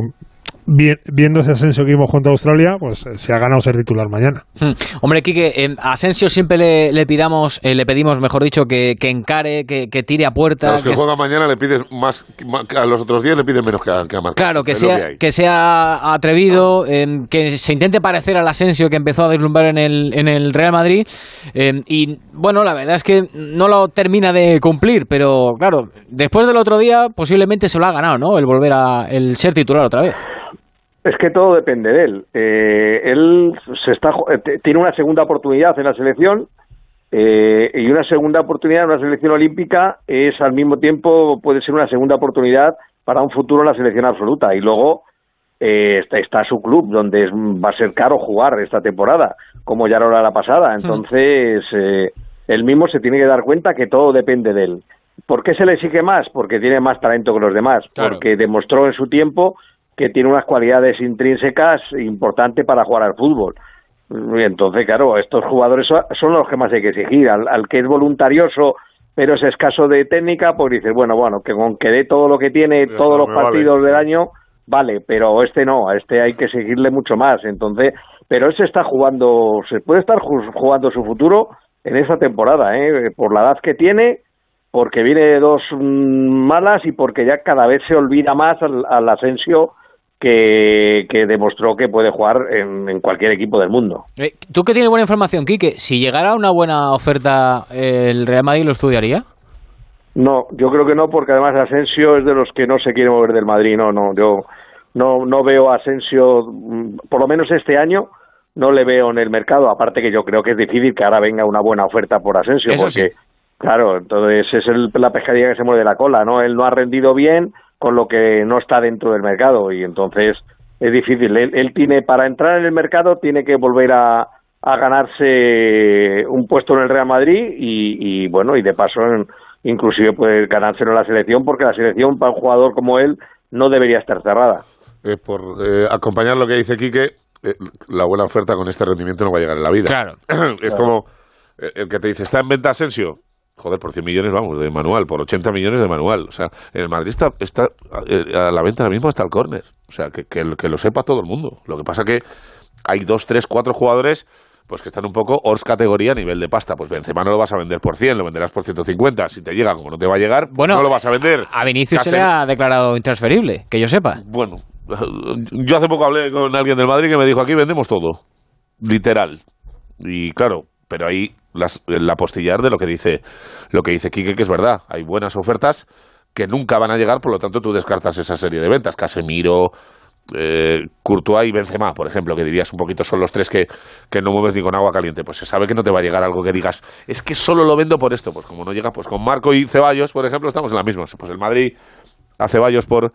viendo ese ascenso que vimos contra Australia, pues eh, se ha ganado ser titular mañana. Hmm. Hombre, Quique, eh, a Asensio siempre le, le pidamos, eh, le pedimos, mejor dicho, que, que encare, que, que tire a puerta. A los que, que juegan mañana le pides más, más- a los otros días le piden menos que a, que a Marcos. Claro, que Es sea, que sea atrevido, eh, que se intente parecer al Asensio que empezó a deslumbrar en el, en el Real Madrid. eh, y bueno, la verdad es que no lo termina de cumplir, pero claro, después del otro día posiblemente se lo ha ganado, ¿no? El volver a el ser titular otra vez. Es que todo depende de él. Eh, él se está, eh, tiene una segunda oportunidad en la selección eh, y una segunda oportunidad en una selección olímpica es al mismo tiempo puede ser una segunda oportunidad para un futuro en la selección absoluta. Y luego eh, está, está su club donde es- va a ser caro jugar esta temporada, como ya lo era la pasada. Entonces eh, él mismo se tiene que dar cuenta que todo depende de él. ¿Por qué se le exige más? Porque tiene más talento que los demás, porque demostró en su tiempo que tiene unas cualidades intrínsecas importantes para jugar al fútbol. Y entonces, claro, estos jugadores son los que más hay que exigir. Al, al que es voluntarioso, pero es escaso de técnica, pues dices, bueno, bueno, que con que dé todo lo que tiene, todos los partidos del año, vale, pero este no, a este hay que seguirle mucho más. Entonces, pero él se está jugando, se puede estar jugando su futuro en esta temporada, ¿eh? por la edad que tiene, porque viene de dos mm, malas y porque ya cada vez se olvida más al Asensio que, demostró que puede jugar en, cualquier equipo del mundo. Eh, ¿Tú que tienes buena información, Quique? Si llegara una buena oferta, ¿el Real Madrid lo estudiaría? No, yo creo que no, porque además Asensio es de los que no se quiere mover del Madrid. No, no, yo no, no veo a Asensio, mm, por lo menos este año, no le veo en el mercado. Aparte que yo creo que es difícil que ahora venga una buena oferta por Asensio, porque, claro, entonces es la pescadilla que se mueve la cola, ¿no? Él no ha rendido bien, con lo que no está dentro del mercado y entonces es difícil. Él, tiene, para entrar en el mercado, tiene que volver a, ganarse un puesto en el Real Madrid y, bueno, y de paso inclusive puede ganárselo en la selección porque la selección para un jugador como él no debería estar cerrada. Eh, por eh, acompañar lo que dice Quique, eh, la buena oferta con este rendimiento no va a llegar en la vida. Claro. es como el que te dice, ¿está en venta Asensio? Joder, por 100 millones, vamos, de manual, por 80 millones de manual. O sea, en el Madrid está, está eh, a la venta ahora mismo hasta el córner. O sea, que, que, que, lo sepa todo el mundo. Lo que pasa que hay dos, tres, cuatro jugadores pues que están un poco hors categoría a nivel de pasta. Pues Benzema no lo vas a vender por 100, lo venderás por 150. Si te llega, como no te va a llegar, pues no lo vas a vender. A Vinicius se le ha declarado intransferible, que yo sepa. Bueno, yo hace poco hablé con alguien del Madrid que me dijo, aquí vendemos todo. Literal. Y claro, pero ahí las, la postillar de lo que dice lo que dice Quique, que es verdad. Hay buenas ofertas que nunca van a llegar, por lo tanto tú descartas esa serie de ventas. Casemiro, eh, Courtois y Benzema, por ejemplo, que dirías un poquito son los tres que, que, no mueves ni con agua caliente. Pues se sabe que no te va a llegar algo que digas, es que solo lo vendo por esto. Pues como no llega, pues con Marco y Ceballos, por ejemplo, estamos en la misma. Pues el Madrid a Ceballos por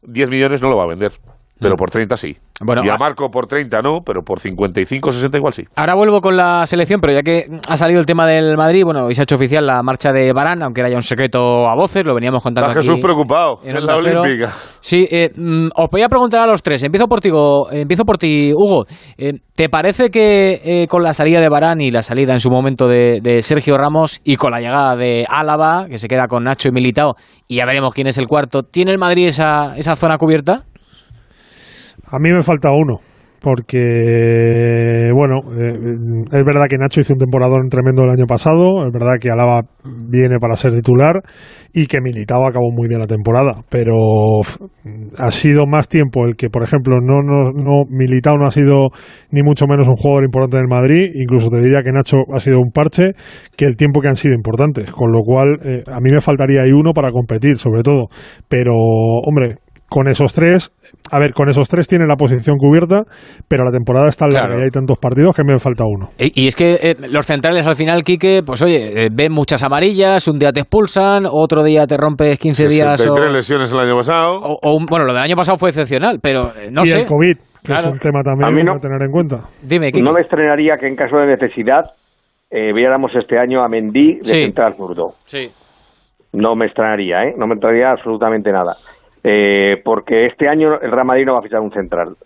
10 millones no lo va a vender pero mm. por 30 sí. Bueno, y a Marco por 30 no, pero por 55, 60 igual sí. Ahora vuelvo con la selección, pero ya que ha salido el tema del Madrid, bueno, hoy se ha hecho oficial la marcha de Barán, aunque era ya un secreto a voces, lo veníamos contando Está Jesús preocupado en, la Olímpica. Sí, eh, mm, os voy a preguntar a los tres. Empiezo por ti, empiezo por ti Hugo. Eh, ¿Te parece que eh, con la salida de Barán y la salida en su momento de, de, Sergio Ramos y con la llegada de Álava, que se queda con Nacho y Militao, y ya veremos quién es el cuarto, ¿tiene el Madrid esa, esa zona cubierta? A mí me falta uno, porque, bueno, eh, es verdad que Nacho hizo un temporadón tremendo el año pasado, es verdad que Alaba viene para ser titular y que Militao acabó muy bien la temporada, pero ha sido más tiempo el que, por ejemplo, no, no, no Militao no ha sido ni mucho menos un jugador importante en Madrid, incluso te diría que Nacho ha sido un parche, que el tiempo que han sido importantes, con lo cual eh, a mí me faltaría ahí uno para competir, sobre todo, pero, hombre, con esos tres, a ver, con esos tres tiene la posición cubierta, pero la temporada está larga y hay tantos partidos que me falta uno. Y, es que eh, los centrales al final, Quique, pues oye, eh, ven muchas amarillas, un día te expulsan, otro día te rompes 15 días. O, tres lesiones el año pasado. O, bueno, lo del año pasado fue excepcional, pero eh, no y sé. el COVID, que es un tema también a tener en cuenta. Dime, No me estrenaría que en caso de necesidad viéramos este año a Mendy de central zurdo. Sí. No me extrañaría, ¿eh? No me extrañaría absolutamente nada. Eh, porque este año el Real Madrid no va a fichar un central.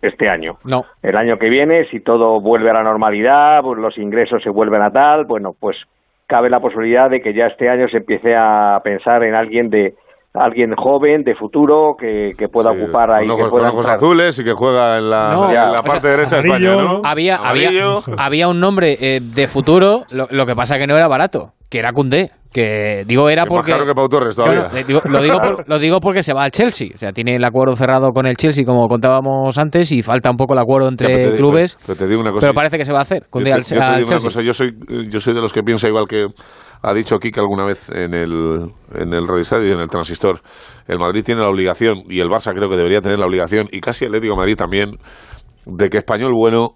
Este año. No. El año que viene, si todo vuelve a la normalidad, pues los ingresos se vuelven a tal, bueno, pues cabe la posibilidad de que ya este año se empiece a pensar en alguien de alguien joven de futuro que, pueda ocupar ahí con que pueda ojos azules y que juega en la, parte derecha de España ¿no? había, había, había un nombre eh, de futuro lo, lo que pasa que no era barato que era Cundé que digo era porque que Pau Torres todavía. lo, digo lo digo porque se va al Chelsea o sea tiene el acuerdo cerrado con el Chelsea como contábamos antes y falta un poco el acuerdo entre clubes pero, te digo una cosa, pero parece que se va a hacer yo, al, Cosa, yo soy yo soy de los que piensa igual que ha dicho Kike alguna vez en el en el y en el Transistor el Madrid tiene la obligación y el Barça creo que debería tener la obligación y casi el Atlético Madrid también de que español bueno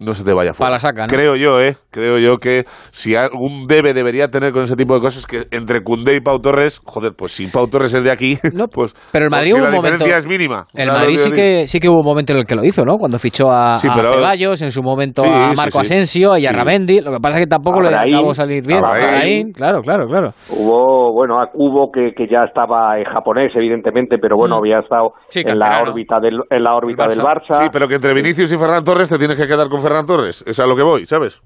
no se te vaya fuera. Pa' la saca, ¿no? Creo yo, ¿eh? Creo yo que si algún debe debería tener con ese tipo de cosas que entre Cundé y Pau Torres, joder, pues si Pau Torres es de aquí, pues Pero el Madrid pues si hubo la un momento. diferencia es mínima. El Claro, Madrid sí que, sí que hubo un momento en el que lo hizo, ¿no? Cuando fichó a, Sí, a pero- Ceballos, en su momento Sí, a sí, Marco sí. Asensio y a Sí. Ramendi. Lo que pasa es que tampoco le acabó salir bien. Abraham. Abraham, claro, claro, claro. Hubo, bueno, hubo que, que ya estaba en japonés, evidentemente, pero bueno, Mm. había estado Sí, en la canterano. órbita del, en la órbita del Barça. Sí, pero que entre Vinicius y Ferran Torres te tienes que quedar con Ferran Torres. Es a lo que voy, ¿sabes?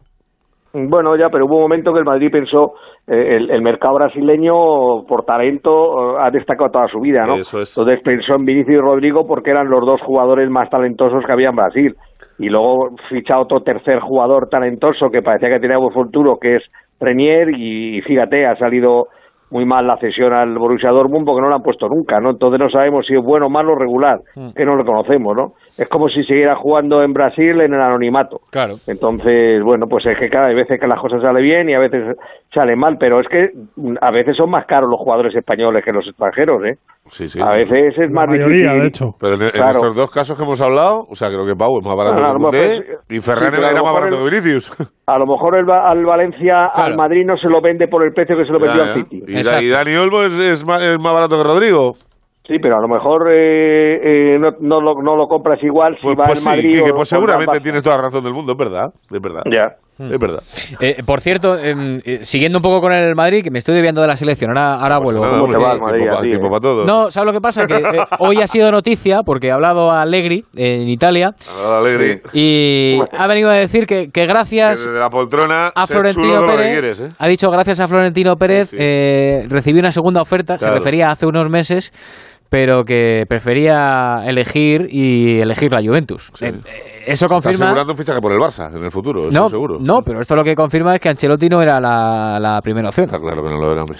Bueno, ya, pero hubo un momento que el Madrid pensó, eh, el, el mercado brasileño, por talento, eh, ha destacado toda su vida, ¿no? Eso es. Entonces pensó en Vinicius y Rodrigo porque eran los dos jugadores más talentosos que había en Brasil. Y luego ficha otro tercer jugador talentoso que parecía que tenía buen futuro, que es Renier, y, fíjate, ha salido muy mal la cesión al Borussia Dortmund porque no lo han puesto nunca, ¿no? Entonces no sabemos si es bueno, malo o regular, que no lo conocemos, ¿no? Es como si siguiera jugando en Brasil en el anonimato. Claro. Entonces, bueno, pues es que cada hay veces que las cosas salen bien y a veces salen mal, pero es que a veces son más caros los jugadores españoles que los extranjeros, ¿eh? Sí, sí. A veces es más difícil. Pero en, en Claro. estos dos casos que hemos hablado, o sea, creo que Pau es más barato que pues, y Ferran sí, pero a era más barato el- que Vinicius. A lo mejor el, Va- al Valencia, al Madrid no se lo vende por el precio que se lo vendió Ya, al. City. Y, Da- y Dani Olmo es, es más, es más barato que Rodrigo. Sí, pero a lo mejor eh, eh, no, no lo, no lo compras igual si Pues, va pues el sí, Madrid Quique, o pues seguramente tienes toda la razón del mundo, es verdad. Es verdad. Ya. Es verdad. Eh, por cierto, em, eh, siguiendo un poco con el Madrid, que me estoy desviando de la selección, ahora, ahora vuelvo. tiempo pa' todo. No, ¿sabes lo que pasa? Que eh, hoy ha sido noticia, porque ha hablado a Allegri en Italia, Ahora Alegre. y ha venido a decir que, que gracias Desde la poltrona a Florentino que Pérez, quieres, ¿eh? ha dicho gracias a Florentino Pérez, eh, recibió una segunda oferta, Claro. se refería a hace unos meses, pero que prefería elegir y elegir la Juventus. Eh, eh, eso Está confirma... asegurando un fichaje por el Barça en el futuro, eso No, seguro. no, pero esto lo que confirma es que Ancelotti no era la, la primera opción. Está claro que no lo era, hombre.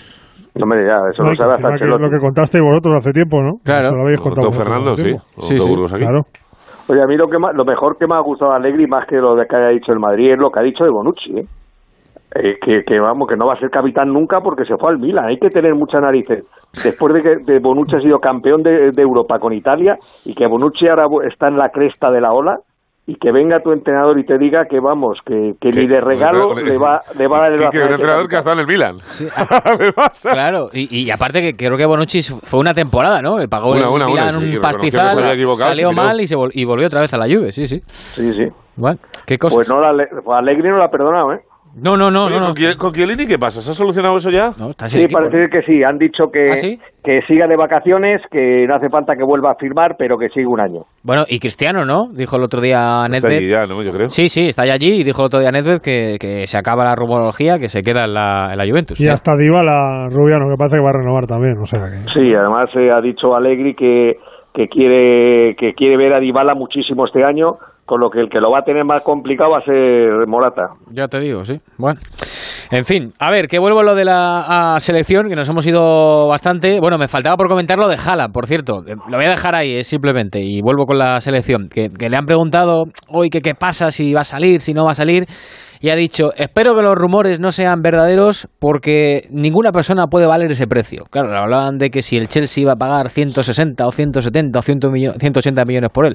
No me ya, eso No, lo sabe hasta confirma que es Ancelotti. lo que contasteis vosotros hace tiempo, ¿no? Claro. Eso lo habéis contado Fernando, sí. Burgos aquí. Claro. Oye, a mí lo, que más, lo mejor que me ha gustado a Allegri, más que lo de que haya dicho el Madrid, es lo que ha dicho de Bonucci, ¿eh? Eh, que, que vamos, que no va a ser capitán nunca porque se fue al Milan. Hay que tener muchas narices. Después de que de Bonucci ha sido campeón de, de Europa con Italia y que Bonucci ahora está en la cresta de la ola y que venga tu entrenador y te diga que vamos, que, que ni de regalo le va, le va a dar el un brazalete entrenador que ha estado en el Milan. Claro, y, y aparte que creo que Bonucci fue una temporada, ¿no? Le pagó Una, el una, una, Milan sí, un pastizal, que salió mal y, se vol- y volvió otra vez a la Juve, sí, sí. Sí, sí. Bueno, qué cosas. Pues no, la, a Allegri no la ha perdonado, ¿eh? No, no, no, Oye, no, no. ¿con, Chiel- con Chiellini qué pasa? ¿Se ha solucionado eso ya? No, está Sí, parece que sí. Han dicho que, ¿Ah, sí? que siga de vacaciones, que no hace falta que vuelva a firmar, pero que sigue un año. Bueno, y Cristiano, ¿no? Dijo el otro día Está Nedved. allí ya, ¿no? Yo creo. Sí, sí, está ya allí y dijo el otro día Nedved que, que se acaba la rumorología, que se queda en la, en la Juventus. Y hasta Dybala, Rubiano, que parece que va a renovar también, o sea que... Sí, además eh, ha dicho Allegri que, que quiere que quiere ver a Dybala muchísimo este año, con lo que el que lo va a tener más complicado va a ser Morata. Ya te digo, sí. Bueno, en fin, a ver, que vuelvo a lo de la selección, que nos hemos ido bastante. Bueno, me faltaba por comentar lo de Jala, por cierto. Eh, Lo voy a dejar ahí, eh, simplemente, y vuelvo con la selección. Que, que le han preguntado hoy que qué pasa, si va a salir, si no va a salir. Y ha dicho, espero que los rumores no sean verdaderos porque ninguna persona puede valer ese precio. Claro, hablaban de que si el Chelsea iba a pagar 160 o 170 o 100 millo- 180 millones por él.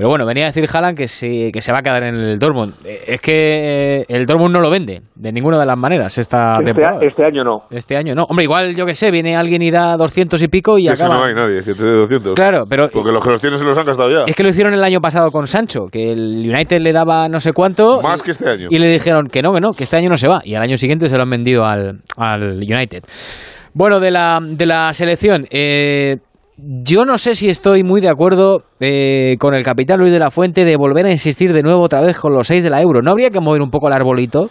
Pero bueno, venía a decir Haaland que, se- que se va a quedar en el Dortmund. Eh, Es que eh, el Dortmund no lo vende de ninguna de las maneras esta Este, temporada. este año no. Este año no. Hombre, igual yo que sé, viene alguien y da 200 y pico y Eso acaba. no hay nadie, que te dé 200. Claro, pero Porque los que los tienen se los han gastado ya. es que lo hicieron el año pasado con Sancho, que el United le daba no sé cuánto. Más que este año. Y le dijeron que no, que no, que este año no se va. Y al año siguiente se lo han vendido al, al United. Bueno, de la, de la selección. eh, yo no sé si estoy muy de acuerdo eh, con el capitán Luis de la Fuente de volver a insistir de nuevo otra vez con los 6 de la euro. ¿No habría que mover un poco el arbolito?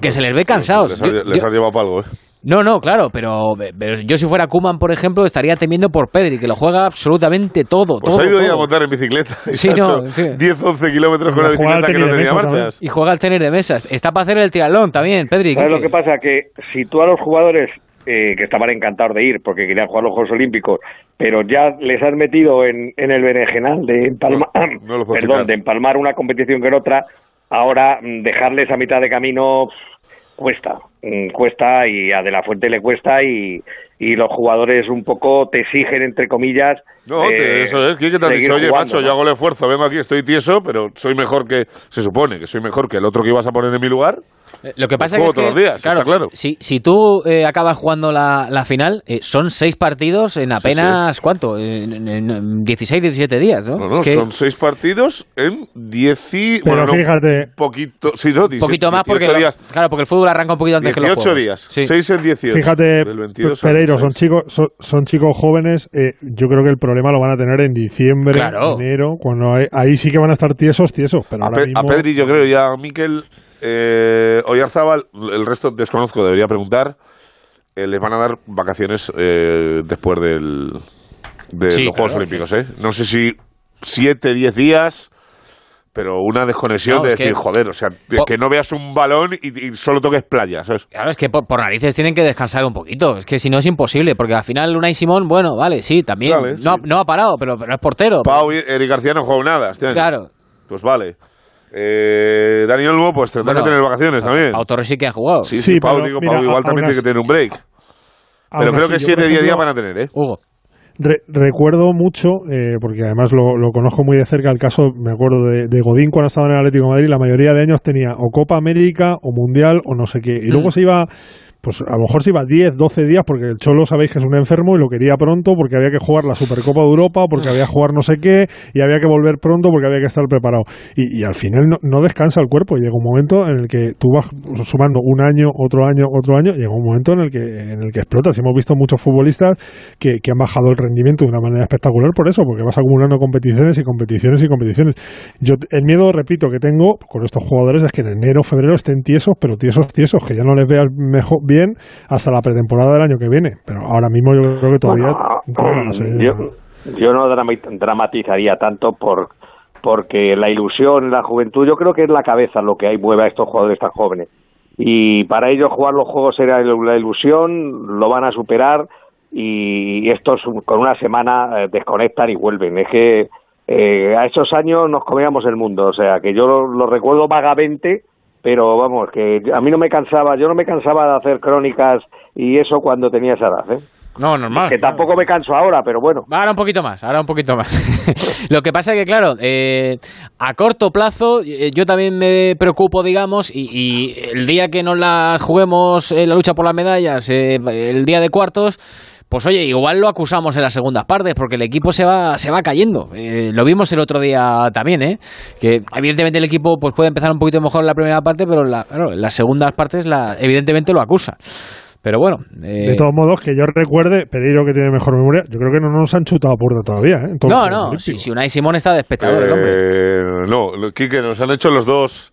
Que se les ve cansados. Les, ha- Yo- les yo- has llevado para algo, ¿eh? no, no, claro, pero, pero yo si fuera Kuman, por ejemplo, estaría temiendo por Pedri, que lo juega absolutamente todo. Pues todo, ha ido a montar en bicicleta. Y Sí, no, fin. 10, 11 kilómetros con al bicicleta que no tenía mesa marchas. Y juega al tener de mesas. Está para hacer el triatlón también, Pedri. ¿Sabes lo que pasa? Que si tú a los jugadores eh, que estaban encantados de ir porque querían jugar los Juegos Olímpicos, pero ya les has metido en, en el berenjenal de empalmar, No perdón, de empalmar una competición que en otra, ahora mm, dejarles a mitad de camino cuesta. mm, cuesta y a De La Fuente le cuesta y, y los jugadores un poco te exigen, entre comillas. No, te- eh, eso es. ¿Quién que te ha seguir dicho? Oye, jugando, macho, ¿no? yo hago el esfuerzo, vengo aquí, estoy tieso, pero soy mejor que. Se supone que soy mejor que el otro que ibas a poner en mi lugar. Eh, Lo que pasa es que, todos los días, claro, está claro. Si, si tú eh, acabas jugando la, la final, eh, son seis partidos en apenas, ¿cuánto? En, en- en 16, 17 días, ¿no? No, no, Es que son seis partidos en 10 y... Pero bueno, no, fíjate- un poquito, sí, no, 18 poquito más porque, 18 días. claro, porque el fútbol arranca un poquito antes que los 18 juegos. días, Sí. 6 en 18. Fíjate, Del 22 al Pereiro, son 26. chicos, son, son chicos jóvenes. eh, yo creo que el problema lo van a tener en diciembre, Claro. enero, cuando hay- ahí sí que van a estar tiesos, tiesos. Pero A, ahora Pe- mismo, a Pedri, yo creo, y a Miquel eh, Oyarzábal, el resto desconozco, debería preguntar. eh, les van a dar vacaciones eh, después del, de Sí, los Juegos claro, Olímpicos, ¿eh? No sé si 7, 10 días, pero una desconexión No, de que- decir, joder, o sea, que- Po- que no veas un balón y, y solo toques playa, ¿sabes? Claro, es que por, por narices tienen que descansar un poquito. Es que si no es imposible, porque al final Unai Simón, bueno, vale, sí, también. Vale, no, sí. no ha parado, pero, pero es portero. Pau y Eric García no juegan nada este año. Claro. Pues vale. Eh, Dani Olmo, pues tendrá Bueno, que tener vacaciones también. Pau Torres sí que ha jugado. Sí, Sí, sí, Pau, pero digo, mira, Pau igual también tiene que tener un break. Pero creo que yo, 7, por 10 días van a tener, ¿eh? Hugo. Re- recuerdo mucho, eh, porque además lo, lo conozco muy de cerca, el caso, me acuerdo de, de Godín cuando estaba en el Atlético de Madrid, la mayoría de años tenía o Copa América o Mundial o no sé qué. Y luego Mm. se iba, pues a lo mejor se iba 10, 12 días, porque el Cholo sabéis que es un enfermo y lo quería pronto porque había que jugar la Supercopa de Europa, porque había que jugar no sé qué, y había que volver pronto porque había que estar preparado. Y, al final no, descansa el cuerpo. Llega un momento en el que tú vas sumando un año, otro año, otro año, llega un momento en el que, en el que explotas. Hemos visto muchos futbolistas que, que han bajado el rendimiento de una manera espectacular por eso, porque vas acumulando competiciones y competiciones y competiciones. Yo el miedo, repito, que tengo con estos jugadores es que en enero, febrero estén tiesos, pero tiesos, tiesos, que ya no les veas mejor bien hasta la pretemporada del año que viene. Pero ahora mismo yo creo que todavía no van a ser- yo, yo no drama- dramatizaría tanto por porque la ilusión, la juventud, yo creo que es la cabeza lo que hay mueve a estos jugadores tan jóvenes. Y para ellos jugar los juegos era la ilusión, lo van a superar y estos con una semana eh, desconectan y vuelven. Es que eh, a esos años nos comíamos el mundo, o sea que yo lo, lo recuerdo vagamente, pero vamos, que a mí no me cansaba, yo no me cansaba de hacer crónicas y eso cuando tenía esa edad, ¿eh? No, normal. Que tampoco me canso ahora, pero bueno. Ahora un poquito más, ahora un poquito más. Lo que pasa es que, claro, eh, a corto plazo eh, yo también me preocupo, digamos, y, y el día que nos la juguemos en la lucha por las medallas, eh, el día de cuartos, pues oye, igual lo acusamos en las segundas partes, porque el equipo se va, se va cayendo. Eh, lo vimos el otro día también, ¿eh? Que evidentemente el equipo pues puede empezar un poquito mejor en la primera parte, pero en la- claro, en las segundas partes la, evidentemente lo acusa. Pero bueno. eh, De todos modos, que yo recuerde, Pereiro que tiene mejor memoria, yo creo que no nos han chutado a puerta todavía. ¿eh? En no, no, si, si Unai Simón está de espectador, el hombre. Eh, no, lo- Quique, nos han hecho los dos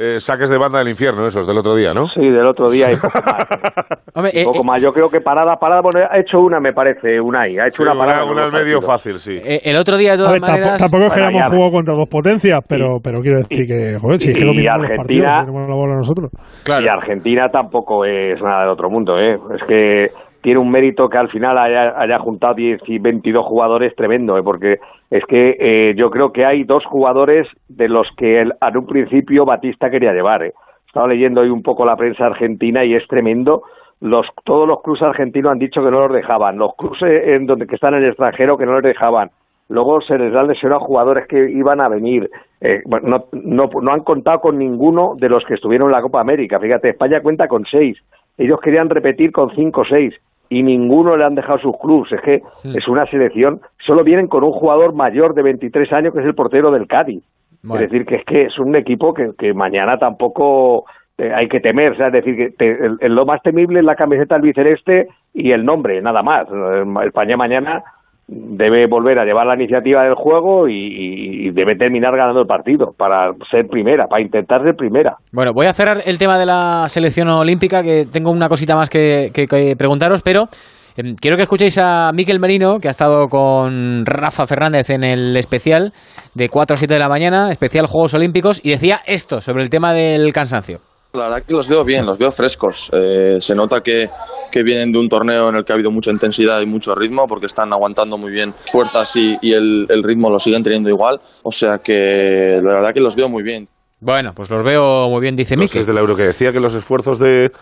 eh, saques de banda del infierno, esos del otro día, ¿no? Sí, del otro día y poco más. Hombre, Y eh, poco eh, más. Yo creo que parada, parada, bueno, ha hecho una, me parece, Unai. Ha hecho Sí, una parada. una los al medio fácil, sí. eh, el otro día, de todas ver, tampoco, maneras. tampoco es que hayamos ya- jugado contra dos potencias, pero, pero quiero decir que, joder, si es que y dominamos los Argentina- partidos, tenemos la bola nosotros. Claro. Y Argentina tampoco es nada del otro mundo, ¿eh? Es que tiene un mérito que al final haya, juntado 10 y 22 jugadores tremendo, ¿eh? Porque es que eh, yo creo que hay dos jugadores de los que el- en un principio Batista quería llevar, ¿eh? Estaba leyendo hoy un poco la prensa argentina y es tremendo. Los, todos los clubes argentinos han dicho que no los dejaban. Los clubes en donde que están en el extranjero que no los dejaban. Luego se les han lesionado jugadores que iban a venir. Eh, no, no, no han contado con ninguno de los que estuvieron en la Copa América. Fíjate, España cuenta con seis. Ellos querían repetir con cinco o seis y ninguno le han dejado sus clubes. Es que es una selección. Solo vienen con un jugador mayor de 23 años que es el portero del Cádiz. Bueno. Es decir, que es que es un equipo que, que mañana tampoco eh, hay que temer. O sea, es decir, que te- el- el- lo más temible es la camiseta albiceleste y el nombre, nada más. Eh, España mañana debe volver a llevar la iniciativa del juego y, debe terminar ganando el partido para ser primera, para intentar ser primera. Bueno, voy a cerrar el tema de la selección olímpica, que tengo una cosita más que, que- que preguntaros, pero em, quiero que escuchéis a Miquel Merino, que ha estado con Rafa Fernández en el especial de 4 a 7 de la mañana, especial Juegos Olímpicos, y decía esto sobre el tema del cansancio. La verdad que los veo bien, los veo frescos. Eh, se nota que, que vienen de un torneo en el que ha habido mucha intensidad y mucho ritmo, porque están aguantando muy bien fuerzas y, y el, el ritmo lo siguen teniendo igual. O sea que la verdad que los veo muy bien. Bueno, pues los veo muy bien, dice sé, es del euro que decía que los esfuerzos de,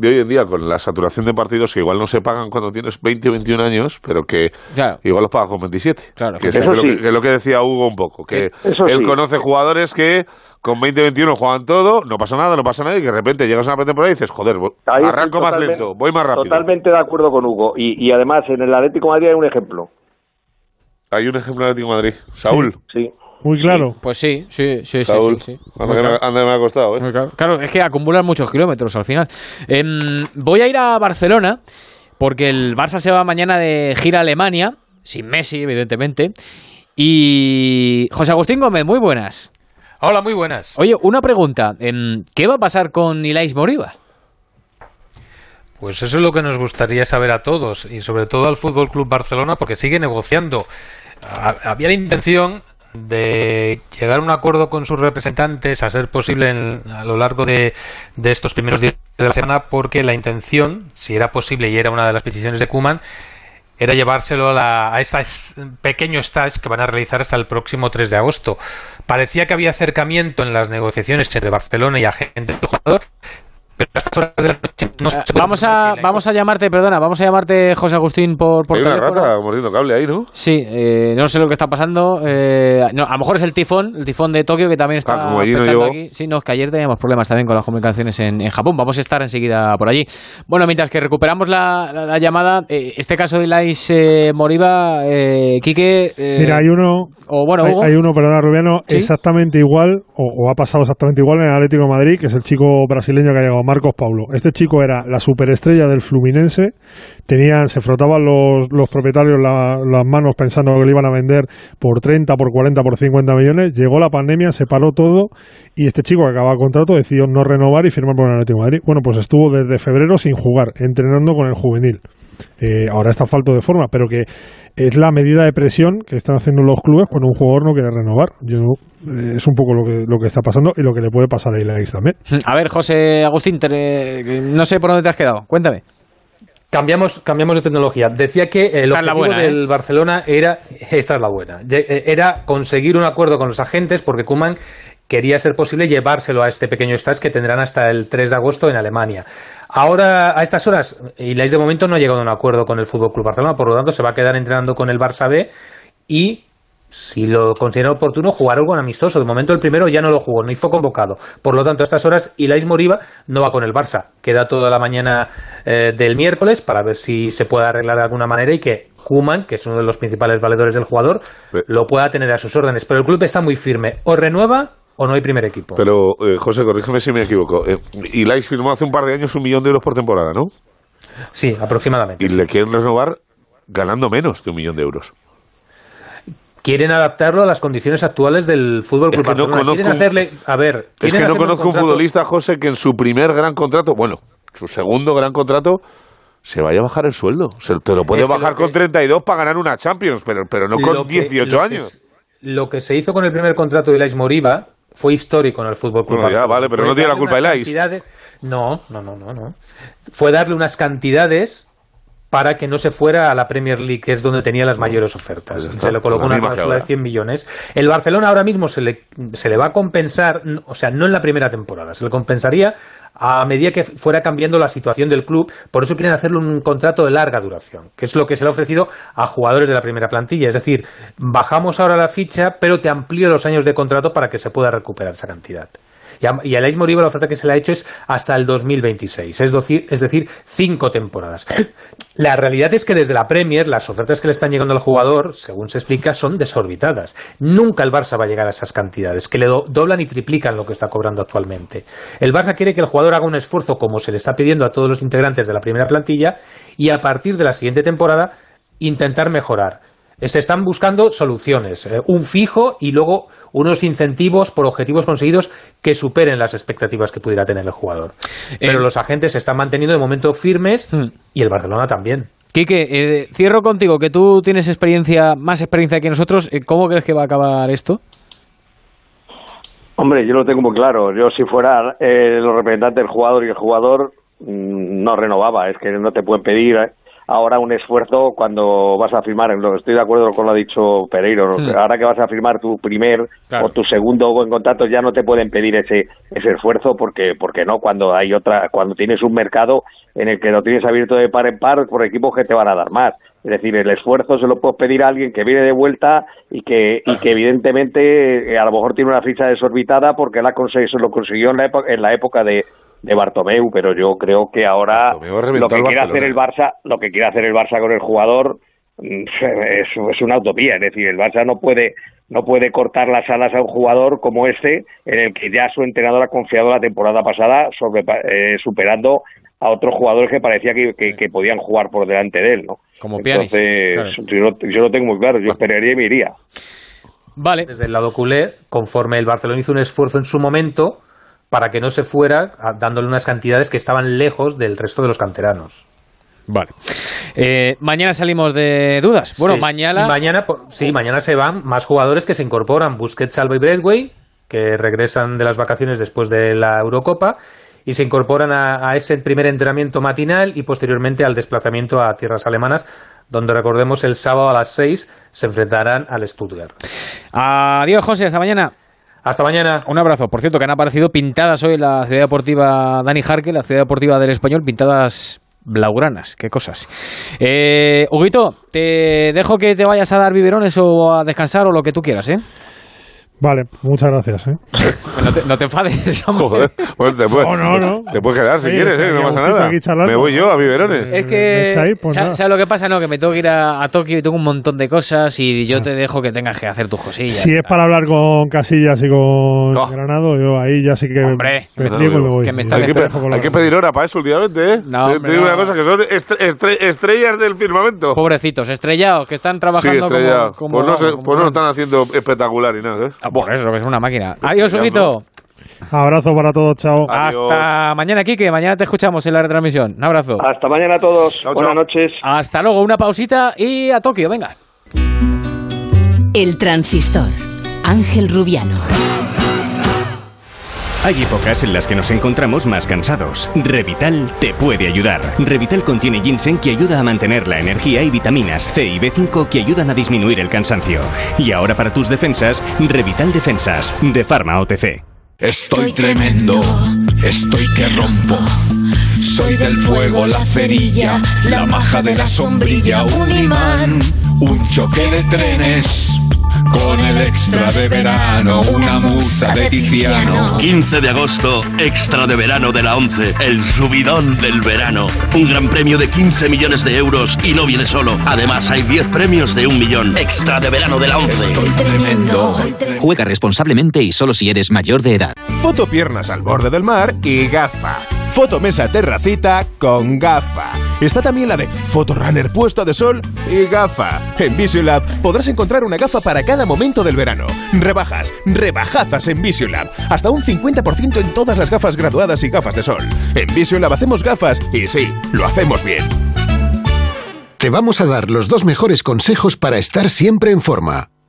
de hoy en día, con la saturación de partidos que igual no se pagan cuando tienes 20 o 21 años, pero que igual los pagas con 27. Claro, que, es lo que, que es lo que decía Hugo un poco, que Eso él sí. conoce jugadores que con 20 21 juegan todo, no pasa nada, no pasa nada, y que de repente llegas a una pretemporada y dices, joder, Ahí arranco más lento, voy más rápido. Totalmente de acuerdo con Hugo. Y, y además, en el Atlético de Madrid hay un ejemplo. Hay un ejemplo de Atlético de Madrid. Saúl. Sí. Muy claro. Pues sí, sí, sí, sí, Saúl. sí, sí. Anda, Muy que me, claro. anda me ha costado, ¿eh? Claro. Claro, es que acumulan muchos kilómetros al final. Em, voy a ir a Barcelona porque el Barça se va mañana de gira a Alemania, sin Messi, evidentemente. Y José Agustín Gómez, muy buenas. Hola, muy buenas. Oye, una pregunta. em, ¿Qué va a pasar con Ilais Moriba? Pues eso es lo que nos gustaría saber a todos y sobre todo al Fútbol Club Barcelona porque sigue negociando. Ha- Había la intención de llegar a un acuerdo con sus representantes a ser posible en- a lo largo de, de estos primeros días de la semana porque la intención, si era posible y era una de las peticiones de Kuman, era llevárselo a, la, a este pequeño stage que van a realizar hasta el próximo 3 de agosto. Parecía que había acercamiento en las negociaciones entre Barcelona y agente del jugador, pero a estas horas de la noche no se Vamos a, vamos a llamarte, perdona, vamos a llamarte José Agustín por, por Hay una teléfono. rata mordiendo cable ahí, ¿no? Sí, eh, no sé lo que está pasando. eh, no, a lo mejor es el tifón, el tifón de Tokio que también está Ah, como allí no aquí. Sí, no, es que ayer teníamos problemas también con las comunicaciones en, en Japón. Vamos a estar enseguida por allí. Bueno, mientras que recuperamos la, la- la llamada, eh, este caso de Ilais eh, Moriba, eh, Quique... eh, Mira, hay uno. O bueno, hay, hay uno, perdona, Rubiano, ¿Sí? exactamente igual, o, o ha pasado exactamente igual en el Atlético de Madrid, que es el chico brasileño que ha llegado, Marcos Paulo. Este chico era la superestrella del Fluminense, tenían, se frotaban los, los propietarios la- las manos pensando que lo iban a vender por 30, por 40, por 50 millones. Llegó la pandemia, se paró todo y este chico que acababa el contrato decidió no renovar y firmar por el Atlético Madrid. Bueno, pues estuvo desde febrero sin jugar, entrenando con el juvenil. Eh, ahora está falto de forma, pero que es la medida de presión que están haciendo los clubes cuando un jugador no quiere renovar. Yo, eh, es un poco lo que, lo que está pasando y lo que le puede pasar a Ilaix también. A ver, José Agustín, te- no sé por dónde te has quedado. Cuéntame. Cambiamos, cambiamos de tecnología. Decía que el objetivo buena, ¿eh? del Barcelona era, esta es la buena, eh, era conseguir un acuerdo con los agentes porque Kuman quería ser posible llevárselo a este pequeño stage que tendrán hasta el 3 de agosto en Alemania. Ahora, a estas horas, Ilais de momento no ha llegado a un acuerdo con el Fútbol Club Barcelona, por lo tanto se va a quedar entrenando con el Barça B y si lo considera oportuno, jugar algo amistoso. De momento el primero ya no lo jugó, ni fue convocado. Por lo tanto, a estas horas, Ilais Moriba no va con el Barça. Queda toda la mañana eh, del miércoles para ver si se puede arreglar de alguna manera y que Kuman, que es uno de los principales valedores del jugador, lo pueda tener a sus órdenes. Pero el club está muy firme. O renueva o no hay primer equipo. Pero, eh, José, corrígeme si me equivoco. Eh, Ilais firmó hace un par de años un millón de euros por temporada, ¿no? Sí, aproximadamente. Y le quieren renovar ganando menos de un millón de euros. Quieren adaptarlo a las condiciones actuales del fútbol Club que no Barcelona. Quieren un- hacerle, a ver, Es que no conozco un contrato- futbolista, José, que en su primer gran contrato, bueno, su segundo gran contrato, se vaya a bajar el sueldo. Se te lo puede Es bajar lo que- con 32 para ganar una Champions, pero, pero no con que- 18 lo que años. lo que se hizo con el primer contrato de Ilais Moriba fue histórico en el Fútbol Club Bueno, ya, vale, pero Fue no tiene la culpa Ilais. cantidades- No, no, no, no, no. Fue darle unas cantidades para que no se fuera a la Premier League, que es donde tenía las mayores ofertas. está, Se le colocó una cláusula de ahora. 100 millones. El Barcelona ahora mismo se le, se le va a compensar, o sea, no en la primera temporada, se le compensaría a medida que fuera cambiando la situación del club. Por eso quieren hacerle un contrato de larga duración, que es lo que se le ha ofrecido a jugadores de la primera plantilla. Es decir, bajamos ahora la ficha, pero te amplío los años de contrato para que se pueda recuperar esa cantidad. Y a, y a Moriba la oferta que se le ha hecho es hasta el 2026, es es decir, cinco temporadas. La realidad es que desde la Premier las ofertas que le están llegando al jugador, según se explica, son desorbitadas. Nunca el Barça va a llegar a esas cantidades, que le do- doblan y triplican lo que está cobrando actualmente. El Barça quiere que el jugador haga un esfuerzo como se le está pidiendo a todos los integrantes de la primera plantilla y a partir de la siguiente temporada intentar mejorar. Se están buscando soluciones, eh, un fijo y luego unos incentivos por objetivos conseguidos que superen las expectativas que pudiera tener el jugador. Pero Eh, los agentes se están manteniendo de momento firmes y el Barcelona también. Quique, eh, cierro contigo, que tú tienes experiencia, más experiencia que nosotros. Eh, ¿Cómo crees que va a acabar esto? Hombre, yo lo tengo muy claro. Yo si fuera eh, los representantes del jugador y el jugador mm, no renovaba. Es que no te pueden pedir. Ahora un esfuerzo cuando vas a firmar, estoy de acuerdo con lo ha dicho Pereiro. Hmm. ahora que vas a firmar tu primer Claro. o tu segundo buen contrato ya no te pueden pedir ese ese esfuerzo porque porque no cuando hay otra cuando tienes un mercado en el que lo tienes abierto de par en par por equipos que te van a dar más. Es decir, el esfuerzo se lo puedes pedir a alguien que viene de vuelta y que, y que evidentemente eh, a lo mejor tiene una ficha desorbitada porque la lo consiguió en la, época, en la época de, de Bartomeu, pero yo creo que ahora lo que quiere hacer el Barça, lo que quiere hacer el Barça con el jugador mm, es, es una utopía, es decir, el Barça no puede no puede cortar las alas a un jugador como este, en el que ya su entrenador ha confiado la temporada pasada, sobre, eh, superando a otros jugadores que parecía que, que- que podían jugar por delante de él, ¿no? Como Entonces, yo, lo, yo lo tengo muy claro, yo esperaría y me iría. Vale. Desde el lado culé, conforme el Barcelona hizo un esfuerzo en su momento para que no se fuera, dándole unas cantidades que estaban lejos del resto de los canteranos. Vale. Eh, mañana salimos de dudas. Bueno, Sí. mañana. Mañana, sí, mañana se van más jugadores que se incorporan. Busquets, Alba y Bradway, que regresan de las vacaciones después de la Eurocopa y se incorporan a, a ese primer entrenamiento matinal y posteriormente al desplazamiento a tierras alemanas, donde recordemos el sábado a las 6 se enfrentarán al Stuttgart. Adiós, José. Hasta mañana. Hasta mañana. Un abrazo. Por cierto, que han aparecido pintadas hoy la ciudad deportiva Dani Jarque, la ciudad deportiva del Español, pintadas blaugranas. Qué cosas. Eh, Huguito, te dejo que te vayas a dar biberones o a descansar o lo que tú quieras, ¿eh? Vale, muchas gracias. ¿eh? No te, no te enfades, hombre. Joder, bueno, te, puedes, No, no, no. te puedes quedar si Oye, quieres, ¿eh? no pasa nada. Me voy yo a biberones. Es que, pues ¿sabes lo que pasa? No, que me tengo que ir a, a Tokio y tengo un montón de cosas y yo te dejo que tengas que hacer tus cosillas. Si es para hablar con Casillas y con No. Granado, yo ahí ya sí que Hombre, me no, pliego y me voy. que me está hay, que, hay que pedir hora para eso últimamente, ¿eh? No, te, hombre, te digo no. una cosa, que son estre- estre- estrellas del firmamento. Pobrecitos, estrellados, que están Sí, trabajando estrellado. como, como- pues no, como- pues están haciendo espectacular y nada, ¿eh? Por eso, que es una máquina. Adiós, Huguito. Abrazo para todos, chao. Adiós. Hasta mañana, Quique. Mañana te escuchamos en la retransmisión. Un abrazo. Hasta mañana a todos, Chao, buenas chao. noches. Hasta luego, una pausita y a Tokio, venga. El transistor. Ángel Rubiano. Hay épocas en las que nos encontramos más cansados. Revital te puede ayudar. Revital contiene ginseng que ayuda a mantener la energía y vitaminas C y B5 que ayudan a disminuir el cansancio. Y ahora para tus defensas, Revital Defensas, de Pharma OTC. Estoy tremendo, estoy que rompo. Soy del fuego, la cerilla, la maja de la sombrilla, un imán, un choque de trenes. Con el extra de verano, una musa de Tiziano. 15 de agosto, extra de verano de la 11, el subidón del verano. Un gran premio de 15 millones de euros y no viene solo. Además, hay 10 premios de un millón. Extra de verano de la 11. Tremendo. Juega responsablemente y solo si eres mayor de edad. Foto piernas al borde del mar y gafa. Foto mesa terracita con gafa. Está también la de Fotorunner puesto de sol y gafa. En Visiolab podrás encontrar una gafa para cada momento del verano. Rebajas, rebajazas en Visiolab. Hasta un 50% en todas las gafas graduadas y gafas de sol. En Visiolab hacemos gafas y sí, lo hacemos bien. Te vamos a dar los dos mejores consejos para estar siempre en forma.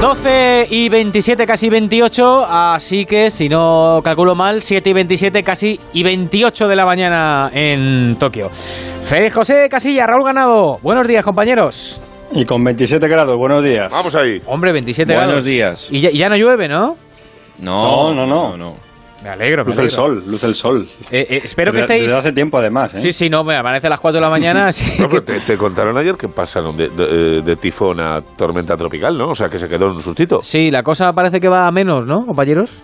12 y 27, casi 28, así que si no calculo mal, 7 y 27, casi y 28 de la mañana en Tokio. Félix José Casilla, Raúl Ganado, buenos días compañeros. Y con 27 grados, buenos días. Vamos ahí. Hombre, 27 Buenos grados. días. Y ya, ya no llueve, ¿no? No, no, no. Alegro, me Luce el alegro. sol, luce el sol. Eh, eh, espero que estéis... Desde hace tiempo, además. ¿eh? Sí, sí, no, me amanece a las 4 de la mañana. así No, pero te, te contaron ayer que pasaron de, de- de tifón a tormenta tropical, ¿no? O sea, que se quedó en un sustito. Sí, la cosa parece que va a menos, ¿no, compañeros?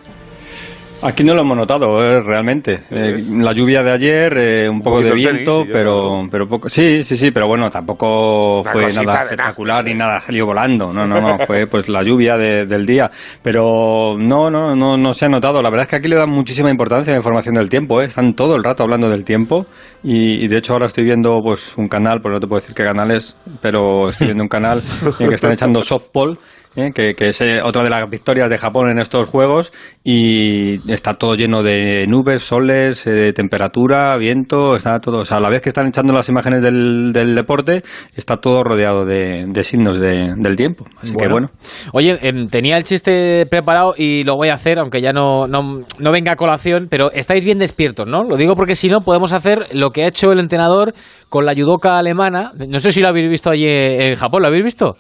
Aquí no lo hemos notado eh, realmente. Eh, la lluvia de ayer, eh, un poco de el tenis, viento, pero, pero poco. Sí, sí, sí, pero bueno, tampoco Una fue nada espectacular ni nada salió volando. No, no, no. Fue pues la lluvia de- del día. Pero no, no, no, no se ha notado. La verdad es que aquí le dan muchísima importancia a la información del tiempo. ¿eh? Están todo el rato hablando del tiempo y, y de hecho ahora estoy viendo pues un canal, pues no te puedo decir qué canal es, pero estoy viendo un canal en que están echando softball. ¿Eh? que, que es eh, otra de las victorias de Japón en estos juegos y está todo lleno de nubes, soles, eh, temperatura, viento, está todo, o sea, a la vez que están echando las imágenes del, del deporte, está todo rodeado de, de signos de- del tiempo. Así que bueno. Oye, em, tenía el chiste preparado y lo voy a hacer, aunque ya no, no, no venga a colación, pero estáis bien despiertos, ¿no? Lo digo porque si no, podemos hacer lo que ha hecho el entrenador con la judoka alemana. No sé si lo habéis visto allí en Japón, ¿lo habéis visto?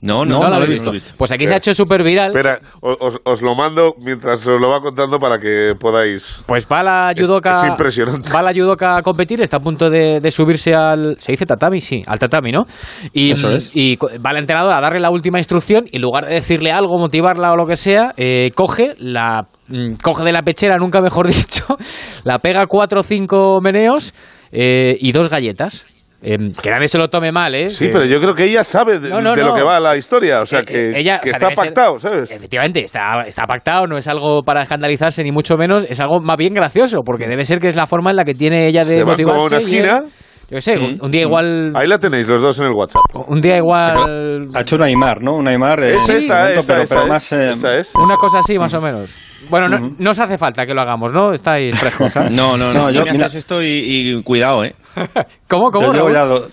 No, no, no, lo no habéis lo he visto. visto. Pues aquí se ha hecho súper viral. Espera, os, os lo mando mientras os lo va contando para que podáis. Pues va la judoka. es impresionante. Va la judoka a competir, está a punto de, de subirse al. ¿Se dice tatami? Sí, al tatami, ¿no? Y, Eso es. y va la entrenadora a darle la última instrucción y en lugar de decirle algo, motivarla o lo que sea, eh, coge la. mm, coge de la pechera, nunca mejor dicho, la pega cuatro o cinco meneos eh, y dos galletas. Em, que nadie se lo tome mal, ¿eh? Sí, Que- pero yo creo que ella sabe de, No, no, de lo que va la historia. O sea, que, Eh, ella, que o sea, está ser- pactado, ¿sabes? Efectivamente, está, está pactado, no es algo para escandalizarse ni mucho menos, es algo más bien gracioso, porque debe ser que es la forma en la que tiene ella de Se van como a motivarse. y él-. Yo qué sé, un, un día igual... Ahí la tenéis los dos en el WhatsApp. Un día igual... Ha hecho un Aymar, ¿no? Un Aymar. eh, Es esta, momento, esa, pero, esa pero es, más. eh, esa es. Una cosa así, más o menos. Bueno, no, no os hace falta que lo hagamos, ¿no? Estáis frescos, ¿sabes? No, no, no. No, yo me mira- haces esto y, y cuidado, ¿eh? ¿Cómo, cómo? yo llevo Raúl? ya do-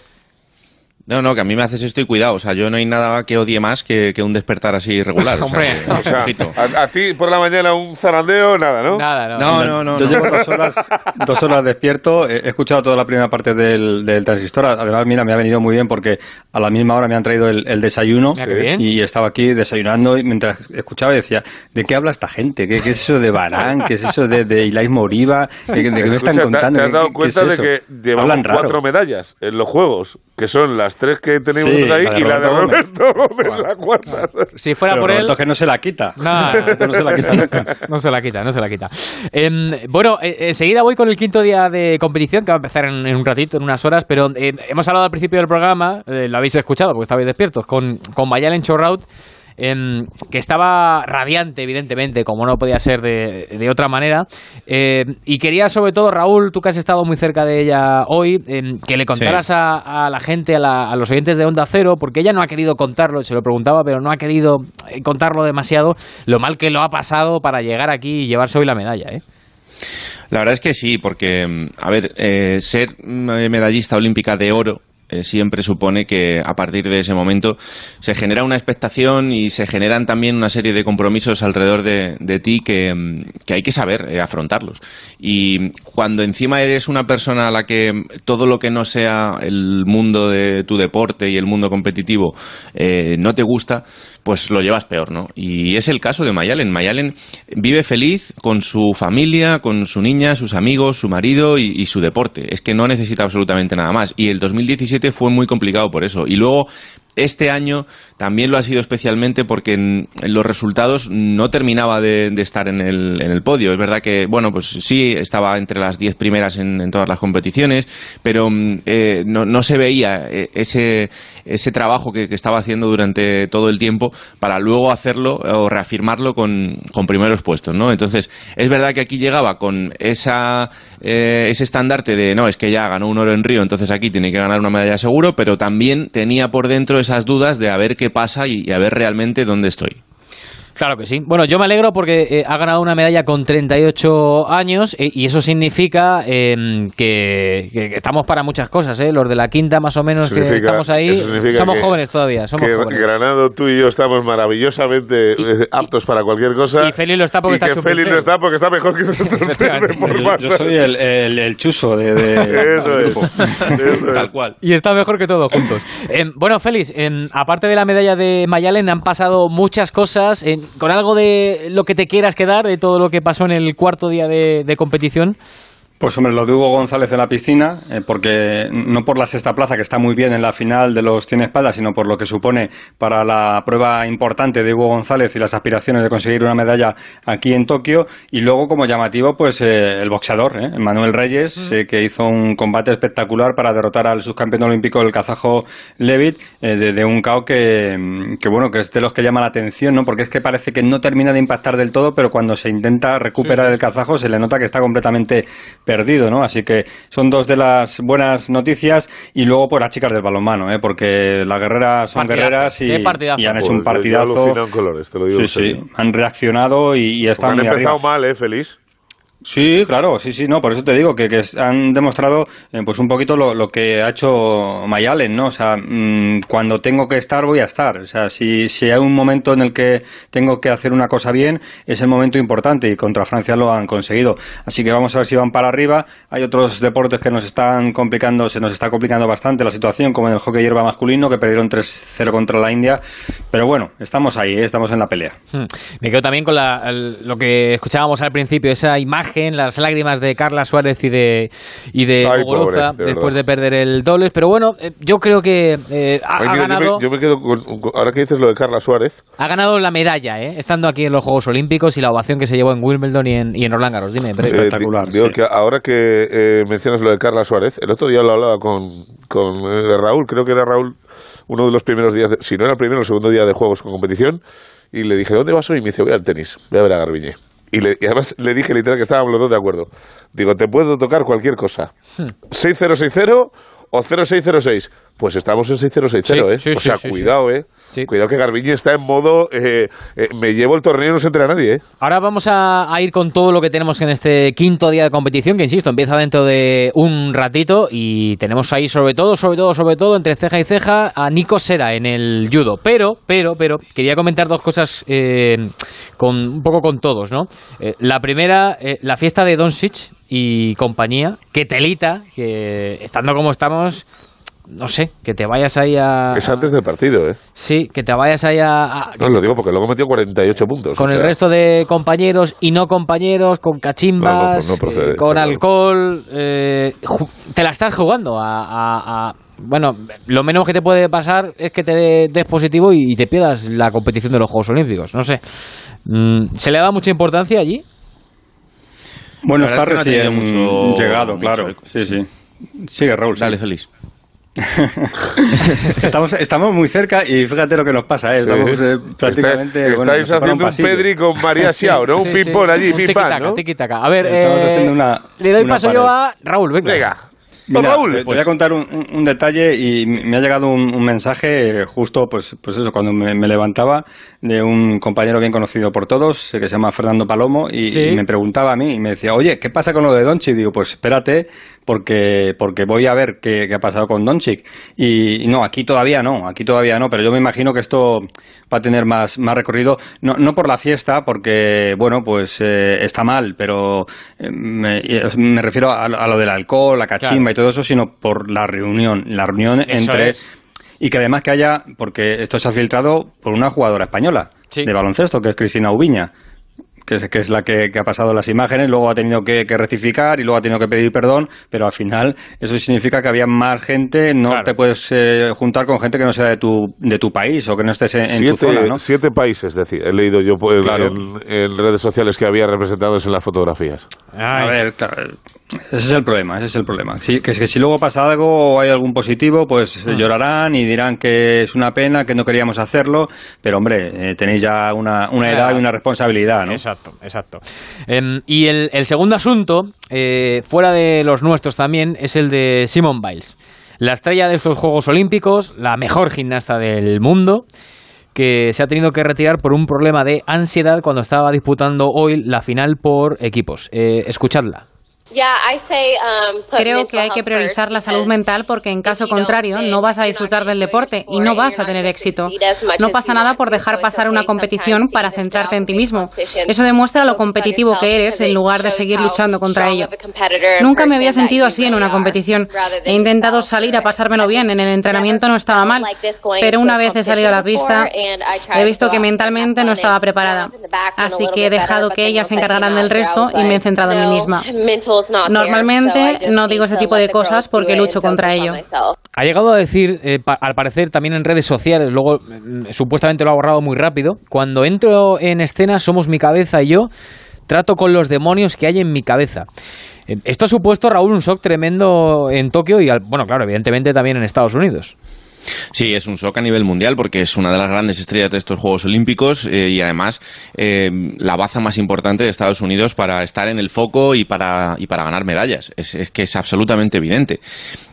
No, no, que a mí me haces esto y cuidado. O sea, yo no hay nada que odie más que, que un despertar así regular. O sea, Hombre. que- O sea, a, a ti por la mañana un zarandeo, nada, ¿no? Nada, no. No, no, no. Yo no. llevo dos horas, dos horas despierto. He he escuchado toda la primera parte del, del transistor. Además, mira, me ha venido muy bien porque a la misma hora me han traído el, el desayuno Mira, qué bien. y estaba aquí desayunando y mientras escuchaba y decía, ¿de qué habla esta gente? ¿Qué, qué es eso de Barán? ¿Qué es eso de, de Ilaís Moriba? ¿De, de qué me Escucha, están ¿te- contando? ¿Te has ¿Qué- dado qué- qué cuenta es de que raro. cuatro medallas en los juegos? Que son las tres que tenemos Sí, ahí la y la de Roberto Roberto Gómez, la cuarta. Si fuera Pero por él... Roberto es que no se la quita. No, Roberto no se la quita nunca. No se la quita, no se la quita. Em, bueno, eh, enseguida voy con el quinto día de competición, que va a empezar en, en un ratito, en unas horas, pero eh, hemos hablado al principio del programa, eh, lo habéis escuchado porque estabais despiertos, con, con Mayalen Chorraut, em, que estaba radiante, evidentemente, como no podía ser de, de otra manera. Eh, y quería, sobre todo, Raúl, tú que has estado muy cerca de ella hoy, em, que le contaras Sí. a, a la gente, a, la- a los oyentes de Onda Cero, porque ella no ha querido contarlo, se lo preguntaba, pero no ha querido eh, contarlo demasiado, lo mal que lo ha pasado para llegar aquí y llevarse hoy la medalla. ¿eh? La verdad es que sí, porque, a ver, eh, ser mm, medallista olímpica de oro eh, siempre supone que a partir de ese momento se genera una expectación y se generan también una serie de compromisos alrededor de, de ti que, mm, que hay que saber eh, afrontarlos. Y cuando encima eres una persona a la que todo lo que no sea el mundo de tu deporte y el mundo competitivo eh, no te gusta, pues lo llevas peor, ¿no? Y es el caso de Mayalen. Mayalen vive feliz con su familia, con su niña, sus amigos, su marido y, y su deporte. Es que no necesita absolutamente nada más. Y el 2017 fue muy complicado por eso. Y luego este año también lo ha sido especialmente porque en, los resultados no terminaba de, de estar en el, en el podio. Es verdad que, bueno, pues sí, estaba entre las 10 primeras en, en todas las competiciones, pero mm, eh, no, no se veía eh, ese, ese trabajo que, que estaba haciendo durante todo el tiempo para luego hacerlo o reafirmarlo con, con primeros puestos, ¿no? Entonces, es verdad que aquí llegaba con esa, eh, ese estandarte de, no, es que ya ganó un oro en Río, entonces aquí tiene que ganar una medalla seguro, pero también tenía por dentro esas dudas de a ver qué pasa y, a ver realmente dónde estoy. Claro que sí. Bueno, yo me alegro porque eh, ha ganado una medalla con 38 años eh, y eso significa eh, que, estamos para muchas cosas, ¿eh? Los de la quinta más o menos que estamos ahí, somos que- jóvenes todavía, somos que jóvenes. Granado, tú y yo estamos maravillosamente eh, aptos para cualquier cosa. Y Feli lo está porque y está que. Feli no está porque está mejor que nosotros. Yo, yo soy el, el, el chuso de, de- Eso es. Eso. Tal cual. Y está mejor que todos juntos. Em, bueno, Félix, em, aparte de la medalla de Mayalen, han pasado muchas cosas. em, con algo de lo que te quieras quedar, de todo lo que pasó en el cuarto día de, de competición. Pues hombre, lo de Hugo González en la piscina, eh, porque no por la sexta plaza, que está muy bien en la final de los 100 espadas, sino por lo que supone para la prueba importante de Hugo González y las aspiraciones de conseguir una medalla aquí en Tokio. Y luego, como llamativo, pues eh, el boxeador, eh, Manuel Reyes, eh, que hizo un combate espectacular para derrotar al subcampeón olímpico, el kazajo Levit, de, de un KO que, mm, que, bueno, que es de los que llama la atención, ¿no? Porque es que parece que no termina de impactar del todo, pero cuando se intenta recuperar el kazajo se le nota que está completamente perdido, ¿no? Así que son dos de las buenas noticias y luego por las chicas del balonmano, ¿eh? porque las guerreras son Partidazo. guerreras y, partidazo. y han hecho Pues un yo partidazo. alucino en colores, te lo digo sí, sí, han reaccionado y, y están Han empezado arriba. mal, ¿eh, Feliz? Sí, claro, sí, sí, no, por eso te digo que, que han demostrado eh, pues un poquito lo, lo que ha hecho Mayalen, ¿no? O sea, mm, cuando tengo que estar, voy a estar. O sea, si, si hay un momento en el que tengo que hacer una cosa bien, es el momento importante y contra Francia lo han conseguido. Así que vamos a ver si van para arriba. Hay otros deportes que nos están complicando, se nos está complicando bastante la situación, como en el hockey hierba masculino, que perdieron 3-0 contra la India. Pero bueno, estamos ahí, ¿eh? estamos en la pelea. Hmm. Me quedo también con la- lo que escuchábamos al principio, esa imagen, las lágrimas de Carla Suárez y de, y de Ay, pobre, de después de perder el dobles. Pero bueno, eh, yo creo que eh, ha, Ay, ha mira, yo me- ganado, yo, me, quedo con, con- ahora que dices lo de Carla Suárez, ha ganado la medalla, eh, estando aquí en los Juegos Olímpicos y la ovación que se llevó en Wimbledon y en, y en Roland Garros. Dime, eh, digo que ahora que eh, mencionas lo de Carla Suárez, el otro día lo hablaba con, con Raúl, creo que era Raúl uno de los primeros días, de- si no era el primero el segundo día de juegos con competición, y le dije, ¿dónde vas hoy? Y me dice, voy al tenis, voy a ver a Garbiñe. Y, le- y además le dije literal que estábamos los dos de acuerdo. Digo, te puedo tocar cualquier cosa. Hmm. 6060 o 0606. Pues estamos en 6060, ¿eh? sí, o sí, sea, sí, sí. cuidado, ¿eh? Cuidado que Garbiñe está en modo, eh, eh, me llevo el torneo y no se entera nadie, ¿eh? Ahora vamos a, a ir con todo lo que tenemos en este quinto día de competición, que insisto, empieza dentro de un ratito y tenemos ahí sobre todo, sobre todo, sobre todo, entre ceja y ceja, a Nico Sera en el judo. Pero, pero, pero, quería comentar dos cosas eh, con un poco con todos, ¿no? Eh, la primera, eh, la fiesta de Doncic y compañía, que telita, que estando como estamos... No sé, que te vayas ahí a... Es antes del partido, ¿eh? Sí, que te vayas ahí a, a- No, lo digo porque luego metió 48 puntos. con o el resto de compañeros y no compañeros, con cachimbas, No, no, pues no procede, eh, con alcohol, eh, te la estás jugando a, a- a- Bueno, lo menos que te puede pasar es que te dé- des positivo y, y te pierdas la competición de los Juegos Olímpicos, no sé. Mm, ¿Se le da mucha importancia allí? Bueno, está recién mucho- llegado, mucho claro. Sí, sí. Sigue, Raúl. Dale, feliz. estamos, estamos muy cerca y fíjate lo que nos pasa, ¿eh? estamos Sí. eh, prácticamente... Está- bueno, estáis haciendo un pasillo. Pedri con María Xiao, ¿no? Un ping-pong allí, Un tiki-taka. A ver, Estamos eh, haciendo una- le doy una paso yo a Raúl, venga. Venga. Mira, Raúl, pues- voy a contar un, un- un detalle y me ha llegado un, un mensaje eh, justo, pues, pues eso, cuando me, me levantaba de un compañero bien conocido por todos, eh, que se llama Fernando Palomo, y, Sí. y me preguntaba a mí, y me decía, oye, ¿qué pasa con lo de Doncic? Digo, pues espérate, porque, porque voy a ver qué, qué ha pasado con Doncic. Y, y no, aquí todavía no, aquí todavía no, pero yo me imagino que esto va a tener más, más recorrido, no, no por la fiesta, porque, bueno, pues eh, está mal, pero eh, me, me refiero a, a lo del alcohol, la cachimba Claro. y todo eso, sino por la reunión, la reunión Eso entre... es. Y que además que haya, porque esto se ha filtrado por una jugadora española de baloncesto, que es Cristina Ubiña, que es, que es la que, que ha pasado las imágenes, luego ha tenido que, que rectificar y luego ha tenido que pedir perdón, pero al final eso significa que había más gente, no te puedes eh, juntar con gente que no sea de tu, de tu país o que no estés en, en tu siete, zona, ¿no? siete países, decía, he leído yo Claro. en, en redes sociales que había representados en las fotografías. A ver, claro, ese es el problema, ese es el problema. Si- que, es que si luego pasa algo o hay algún positivo, pues Ah. llorarán y dirán que es una pena, que no queríamos hacerlo, pero hombre, eh, tenéis ya una, una edad y una responsabilidad, ¿no? Exacto, exacto. Em, y el, el segundo asunto, eh, fuera de los nuestros también, es el de Simone Biles. La estrella de estos Juegos Olímpicos, la mejor gimnasta del mundo, que se ha tenido que retirar por un problema de ansiedad cuando estaba disputando hoy la final por equipos. Eh, escuchadla. Creo que hay que priorizar la salud mental porque en caso contrario no vas a disfrutar del deporte y no vas a tener éxito. No pasa nada por dejar pasar una competición para centrarte en ti mismo. Eso demuestra lo competitivo que eres en lugar de seguir luchando contra ello. Nunca me había sentido así en una competición. He intentado salir a pasármelo bien, en el entrenamiento no estaba mal, pero una vez he salido a la pista he visto que mentalmente no estaba preparada. Así que he dejado que ellas se encargaran del resto y me he centrado en mí misma. Normalmente no digo ese tipo de cosas porque lucho contra ello. Ha llegado a decir, eh, pa- al parecer también en redes sociales, luego mm, supuestamente lo ha borrado muy rápido, cuando entro en escena somos mi cabeza y yo, trato con los demonios que hay en mi cabeza. Eh, Esto ha supuesto, Raúl, un shock tremendo en Tokio y, al- bueno, claro, evidentemente también en Estados Unidos. Sí, es un shock a nivel mundial porque es una de las grandes estrellas de estos Juegos Olímpicos eh, y además eh, la baza más importante de Estados Unidos para estar en el foco y para, y para ganar medallas. Es, es que es absolutamente evidente.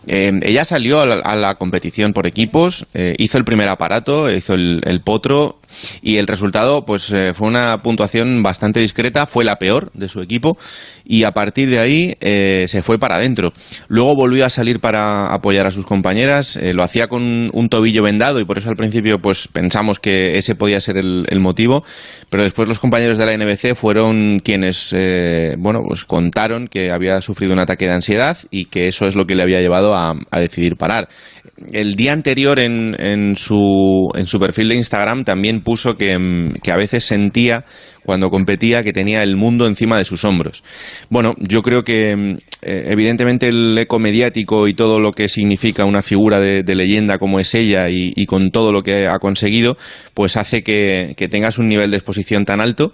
Eh, ella salió a la, competición por equipos, eh, hizo el primer aparato, hizo el, potro y el resultado pues eh, fue una puntuación bastante discreta, fue la peor de su equipo y a partir de ahí eh, se fue para adentro. Luego volvió a salir para apoyar a sus compañeras, lo hacía con un tobillo vendado y por eso al principio pues pensamos que ese podía ser el, el motivo, pero después los compañeros de la NBC fueron quienes bueno pues contaron que había sufrido un ataque de ansiedad y que eso es lo que le había llevado a, decidir parar. El día anterior en, en, su, en su perfil de Instagram también puso que, mm, que a veces sentía cuando competía que tenía el mundo encima de sus hombros. Bueno, yo creo que mm, eh, evidentemente el eco mediático y todo lo que significa una figura de, leyenda como es ella y, y con todo lo que ha conseguido, pues hace que, que tengas un nivel de exposición tan alto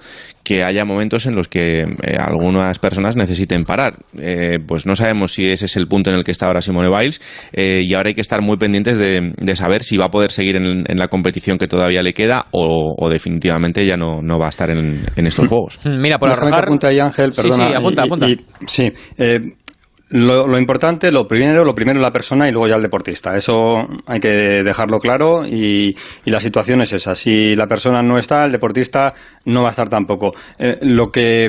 que haya momentos en los que eh, algunas personas necesiten parar. Eh, pues no sabemos si ese es el punto en el que está ahora Simone Biles eh, y ahora hay que estar muy pendientes de, de saber si va a poder seguir en, en la competición que todavía le queda o, o definitivamente ya no, no va a estar en, en estos juegos. Mira, por arrojar... apunte ahí, Ángel, Sí, perdona. sí, apunta, y- apunta. y- sí, eh, lo, lo importante, lo primero, lo primero la persona y luego ya el deportista. Eso hay que dejarlo claro y, y la situación es esa. Si la persona no está, el deportista no va a estar tampoco. Eh, lo que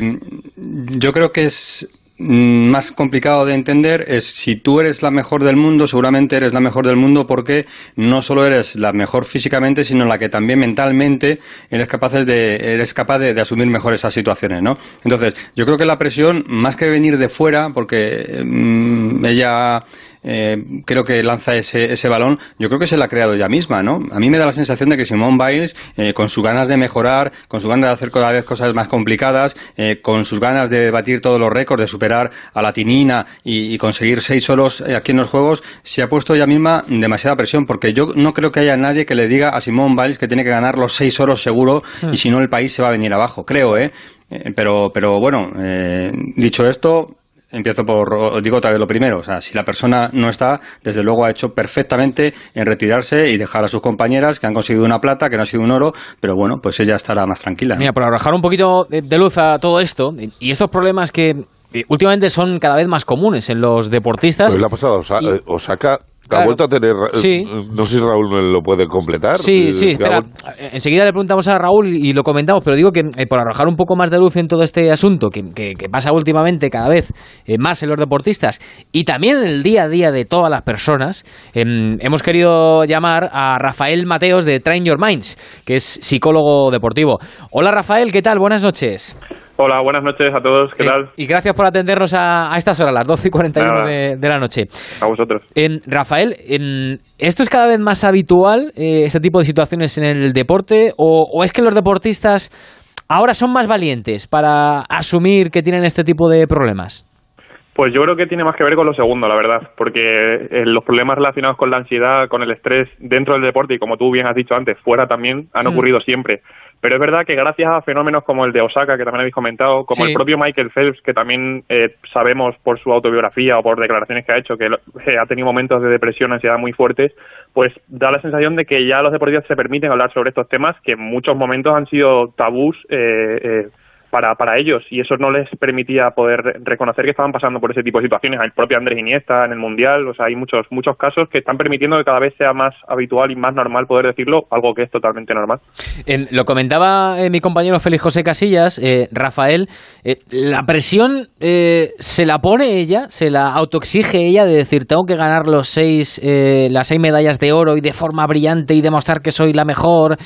yo creo que es más complicado de entender es si tú eres la mejor del mundo, seguramente eres la mejor del mundo porque no solo eres la mejor físicamente, sino la que también mentalmente eres capaz de, eres capaz de, de asumir mejor esas situaciones, ¿no? Entonces, yo creo que la presión, más que venir de fuera, porque mm, ella eh, creo que lanza ese, ese balón, yo creo que se la ha creado ella misma, ¿no? A mí me da la sensación de que Simone Biles, eh, con sus ganas de mejorar, con sus ganas de hacer cada vez cosas más complicadas, eh, con sus ganas de batir todos los récords, de superar a la Tinina y, y conseguir seis solos eh, aquí en los Juegos, se ha puesto ella misma demasiada presión, porque yo no creo que haya nadie que le diga a Simone Biles que tiene que ganar los seis solos seguro Hmm. y si no el país se va a venir abajo, creo, ¿eh? Eh, pero, pero bueno, eh, dicho esto, Empiezo por, digo otra vez lo primero, o sea, si la persona no está, desde luego ha hecho perfectamente en retirarse y dejar a sus compañeras que han conseguido una plata, que no ha sido un oro, pero bueno, pues ella estará más tranquila. ¿no? Mira, por arrojar un poquito de luz a todo esto y- estos problemas que eh, últimamente son cada vez más comunes en los deportistas. Pues le ha pasado a Osaka. Ha Claro. vuelto a tener. Sí. No sé si Raúl lo puede completar. Sí, Eh, sí, espera. Enseguida le preguntamos a Raúl y, lo comentamos, pero digo que eh, por arrojar un poco más de luz en todo este asunto que, que- que pasa últimamente cada vez eh, más en los deportistas y también en el día a día de todas las personas, em, hemos querido llamar a Rafael Mateos de Train Your Minds, que es psicólogo deportivo. Hola Rafael, ¿qué tal? Buenas noches. Hola, buenas noches a todos, ¿qué tal? Y gracias por atendernos a, a estas horas, las 12 y 41 Nada. de, de la noche. A vosotros. En, Rafael, en, ¿esto es cada vez más habitual, eh, este tipo de situaciones en el deporte? O, o es que los deportistas ahora son más valientes para asumir que tienen este tipo de problemas? Pues yo creo que tiene más que ver con lo segundo, la verdad, porque eh, los problemas relacionados con la ansiedad, con el estrés dentro del deporte y como tú bien has dicho antes, fuera también han Mm. ocurrido siempre. Pero es verdad que gracias a fenómenos como el de Osaka, que también habéis comentado, como Sí. el propio Michael Phelps, que también eh, sabemos por su autobiografía o por declaraciones que ha hecho que eh, ha tenido momentos de depresión, ansiedad muy fuertes, pues da la sensación de que ya los deportistas se permiten hablar sobre estos temas que en muchos momentos han sido tabús eh, eh, para, para ellos y eso no les permitía poder re- reconocer que estaban pasando por ese tipo de situaciones. El propio Andrés Iniesta en el Mundial, o sea, hay muchos muchos casos que están permitiendo que cada vez sea más habitual y más normal poder decirlo, algo que es totalmente normal. En- lo comentaba eh, mi compañero Félix José Casillas, eh, Rafael, eh, la presión eh, se la pone ella, se la autoexige ella de decir tengo que ganar los seis, eh, las seis medallas de oro y de forma brillante y demostrar que soy la mejor,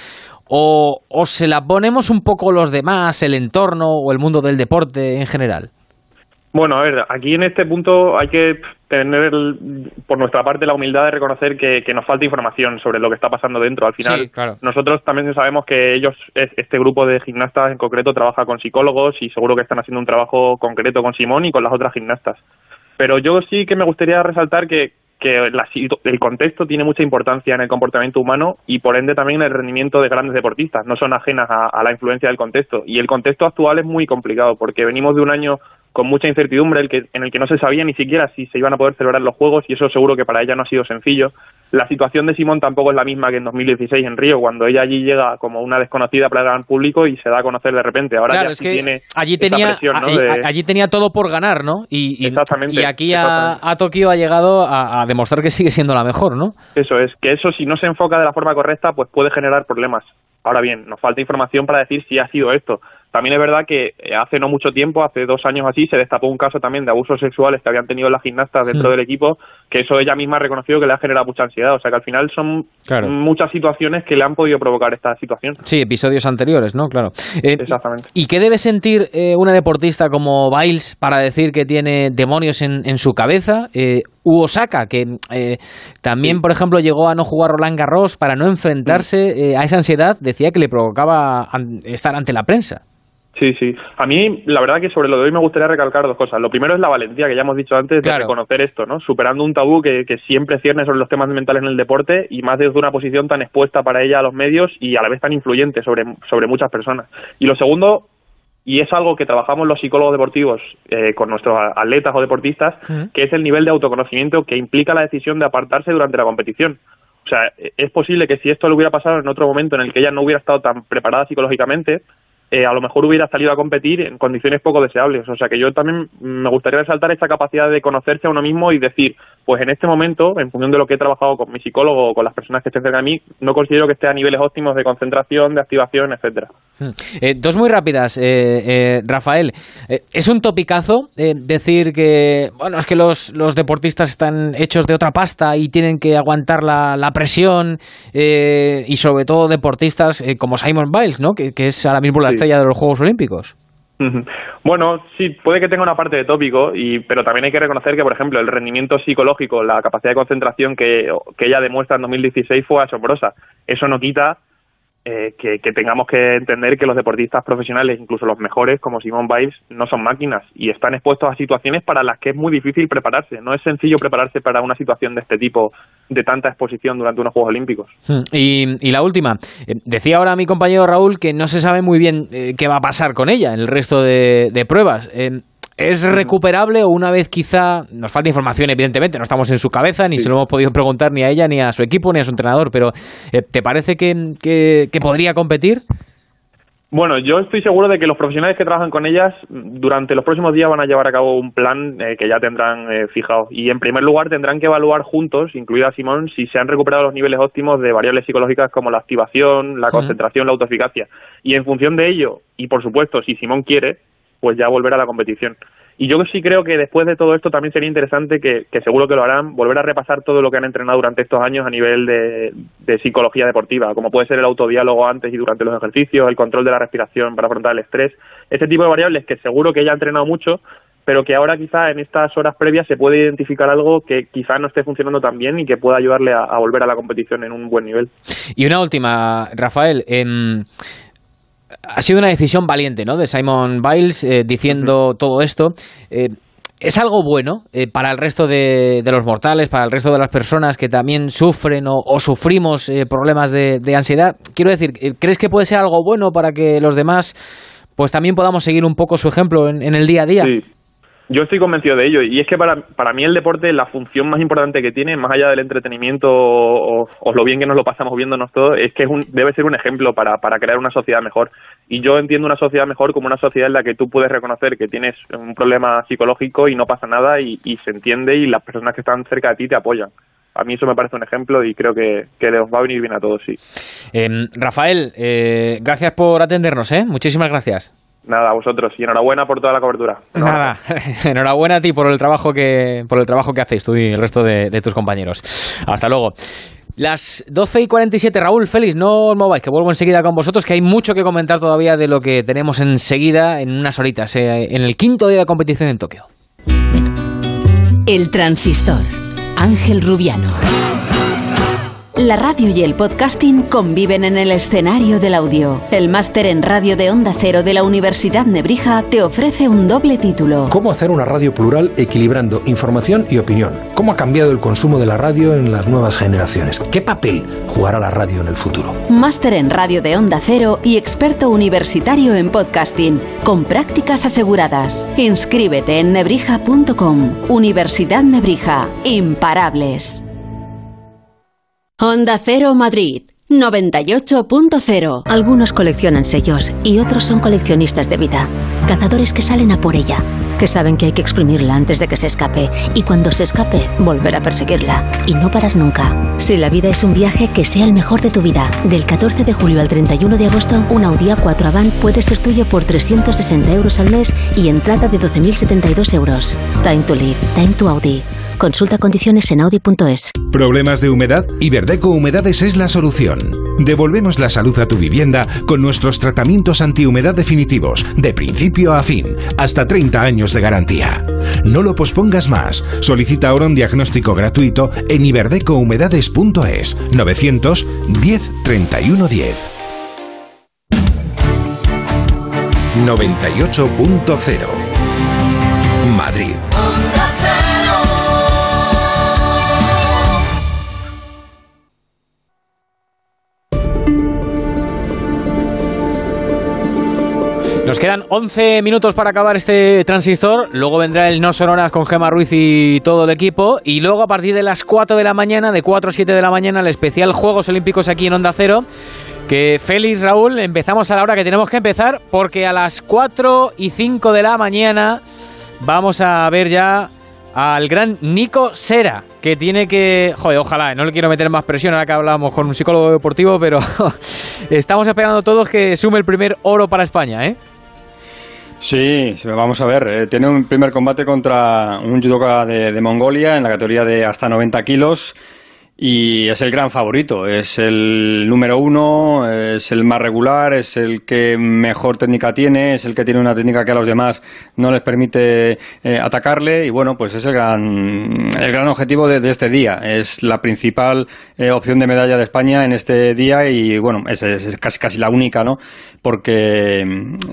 o, o se la ponemos un poco los demás, el entorno o el mundo del deporte en general. Bueno, a ver, aquí en este punto hay que tener por nuestra parte la humildad de reconocer que, nos falta información sobre lo que está pasando dentro. Al final, nosotros también sabemos que ellos, este grupo de gimnastas en concreto, trabaja con psicólogos y seguro que están haciendo un trabajo concreto con Simón y con las otras gimnastas. Pero yo sí que me gustaría resaltar que, que el contexto tiene mucha importancia en el comportamiento humano y por ende también en el rendimiento de grandes deportistas. No son ajenas a la influencia del contexto. Y el contexto actual es muy complicado porque venimos de un año con mucha incertidumbre el que, en el que no se sabía ni siquiera si se iban a poder celebrar los Juegos y eso seguro que para ella no ha sido sencillo. La situación de Simón tampoco es la misma que en 2016 en Río, cuando ella allí llega como una desconocida para el gran público y se da a conocer de repente. Ahora ya tiene allí tenía, allí tenía todo por ganar, ¿no? Y, exactamente, y aquí a, Tokio ha llegado a, demostrar que sigue siendo la mejor, ¿no? Eso es, que eso si no se enfoca de la forma correcta, pues puede generar problemas. Ahora bien, nos falta información para decir si ha sido esto. También es verdad que eh, hace no mucho tiempo, hace dos años así, se destapó un caso también de abusos sexuales que habían tenido las gimnastas dentro del equipo, que eso ella misma ha reconocido que le ha generado mucha ansiedad. O sea que al final son muchas situaciones que le han podido provocar esta situación. Sí, episodios anteriores, ¿no? Claro. Eh, Exactamente. ¿Y qué debe sentir eh, una deportista como Biles para decir que tiene demonios en, en su cabeza? Eh, u Osaka, que también, por ejemplo, llegó a no jugar Roland Garros para no enfrentarse a esa ansiedad, decía que le provocaba estar ante la prensa. Sí, sí. A mí, la verdad que sobre lo de hoy me gustaría recalcar dos cosas. Lo primero es la valentía, que ya hemos dicho antes, de reconocer esto, ¿no? Superando un tabú que, que siempre cierne sobre los temas mentales en el deporte y más desde una posición tan expuesta para ella a los medios y a la vez tan influyente sobre, sobre muchas personas. Y lo segundo, y es algo que trabajamos los psicólogos deportivos eh, con nuestros atletas o deportistas, que es el nivel de autoconocimiento que implica la decisión de apartarse durante la competición. O sea, es posible que si esto le hubiera pasado en otro momento en el que ella no hubiera estado tan preparada psicológicamente, eh, a lo mejor hubiera salido a competir en condiciones poco deseables. O sea que yo también me gustaría resaltar esa capacidad de conocerse a uno mismo y decir, pues en este momento, en función de lo que he trabajado con mi psicólogo o con las personas que estén cerca de mí, no considero que esté a niveles óptimos de concentración, de activación, etcétera. Hmm. Eh, dos muy rápidas, eh, Rafael. es un topicazo decir que, bueno, es que los, los, deportistas están hechos de otra pasta y tienen que aguantar la, la presión y sobre todo deportistas como Simon Biles, ¿no? Que, es ahora mismo la de los Juegos Olímpicos. Bueno, sí, puede que tenga una parte de tópico, y, pero también hay que reconocer que, por ejemplo, el rendimiento psicológico, la capacidad de concentración que, que ella demuestra en 2016 fue asombrosa. Eso no quita eh, que, tengamos que entender que los deportistas profesionales, incluso los mejores, como Simone Biles, no son máquinas y están expuestos a situaciones para las que es muy difícil prepararse. No es sencillo prepararse para una situación de este tipo, de tanta exposición durante unos Juegos Olímpicos. Hmm. Y, la última, eh, decía ahora mi compañero Raúl que no se sabe muy bien eh, qué va a pasar con ella en el resto de, de pruebas. ¿Es recuperable o una vez quizá, nos falta información evidentemente, no estamos en su cabeza, ni se lo hemos podido preguntar ni a ella, ni a su equipo, ni a su entrenador, pero eh, ¿te parece que, que, podría competir? Bueno, yo estoy seguro de que los profesionales que trabajan con ellas durante los próximos días van a llevar a cabo un plan eh, que ya tendrán eh, fijado. Y en primer lugar tendrán que evaluar juntos, incluida Simón, si se han recuperado los niveles óptimos de variables psicológicas como la activación, la concentración, la autoeficacia. Y en función de ello, y por supuesto, si Simón quiere, pues ya volver a la competición. Y yo sí creo que después de todo esto también sería interesante que, seguro que lo harán, volver a repasar todo lo que han entrenado durante estos años a nivel de, psicología deportiva, como puede ser el autodiálogo antes y durante los ejercicios, el control de la respiración para afrontar el estrés, ese tipo de variables que seguro que ella ha entrenado mucho, pero que ahora quizá en estas horas previas se puede identificar algo que quizá no esté funcionando tan bien y que pueda ayudarle a, volver a la competición en un buen nivel. Y una última, Rafael, en ha sido una decisión valiente, ¿no? De Simon Biles eh, diciendo todo esto. Eh, es algo bueno eh, para el resto de, los mortales, para el resto de las personas que también sufren o, sufrimos problemas de, ansiedad. Quiero decir, ¿crees que puede ser algo bueno para que los demás, pues también podamos seguir un poco su ejemplo en, en el día a día? Sí. Yo estoy convencido de ello y es que para, para mí el deporte, la función más importante que tiene, más allá del entretenimiento o, lo bien que nos lo pasamos viéndonos todos, es que es un, debe ser un ejemplo para, para crear una sociedad mejor. Y yo entiendo una sociedad mejor como una sociedad en la que tú puedes reconocer que tienes un problema psicológico y no pasa nada y, se entiende y las personas que están cerca de ti te apoyan a mí eso me parece un ejemplo y creo que, que les va a venir bien a todos, sí. Em, Rafael, eh, gracias por atendernos, ¿eh? Muchísimas gracias. Nada, a vosotros y enhorabuena por toda la cobertura. Nada, enhorabuena a ti por el trabajo que por el trabajo que hacéis tú y el resto de, tus compañeros. Hasta luego. Las 12 y 47, Raúl, Félix, no os mováis, que vuelvo enseguida con vosotros, que hay mucho que comentar todavía de lo que tenemos enseguida en unas horitas, eh, en el quinto día de competición en Tokio. El transistor. Ángel Rubiano. La radio y el podcasting conviven en el escenario del audio. El máster en radio de Onda Cero de la Universidad Nebrija te ofrece un doble título. ¿Cómo hacer una radio plural equilibrando información y opinión? ¿Cómo ha cambiado el consumo de la radio en las nuevas generaciones? ¿Qué papel jugará la radio en el futuro? Máster en radio de Onda Cero y experto universitario en podcasting, con prácticas aseguradas. Inscríbete en nebrija.com. Universidad Nebrija. Imparables. Onda Cero Madrid 98.0. Algunos coleccionan sellos y otros son coleccionistas de vida. Cazadores que salen a por ella, que saben que hay que exprimirla antes de que se escape y cuando se escape volver a perseguirla y no parar nunca. Si la vida es un viaje, que sea el mejor de tu vida. Del 14 de julio al 31 de agosto, un Audi A4 Avant puede ser tuyo por 360 euros al mes y entrada de 12.072 euros. Time to live, time to Audi. Consulta condiciones en audi.es. ¿Problemas de humedad? Iberdeco Humedades es la solución. Devolvemos la salud a tu vivienda con nuestros tratamientos antihumedad definitivos, de principio a fin, hasta 30 años de garantía. No lo pospongas más. Solicita ahora un diagnóstico gratuito en iberdecohumedades.es 910 31 10. 98.0 Madrid. Nos quedan 11 minutos para acabar este transistor. Luego vendrá el No Sonoras con Gema Ruiz y todo el equipo. Y luego a partir de las 4 de la mañana, de 4 a 7 de la mañana, el especial Juegos Olímpicos aquí en Onda Cero. Que Félix, Raúl, empezamos a la hora que tenemos que empezar porque a las 4 y 5 de la mañana vamos a ver ya al gran Nico Sera, que tiene que... Joder, ojalá, no le quiero meter más presión ahora que hablamos con un psicólogo deportivo, pero estamos esperando todos que sume el primer oro para España, ¿eh? Sí, vamos a ver. Eh, tiene un primer combate contra un judoka de, de, Mongolia en la categoría de hasta 90 kilos y es el gran favorito. Es el número uno, es el más regular, es el que mejor técnica tiene, es el que tiene una técnica que a los demás no les permite eh, atacarle y bueno, pues es el gran, el gran objetivo de, este día. Es la principal eh, opción de medalla de España en este día y bueno, es, casi, casi la única, ¿no? Porque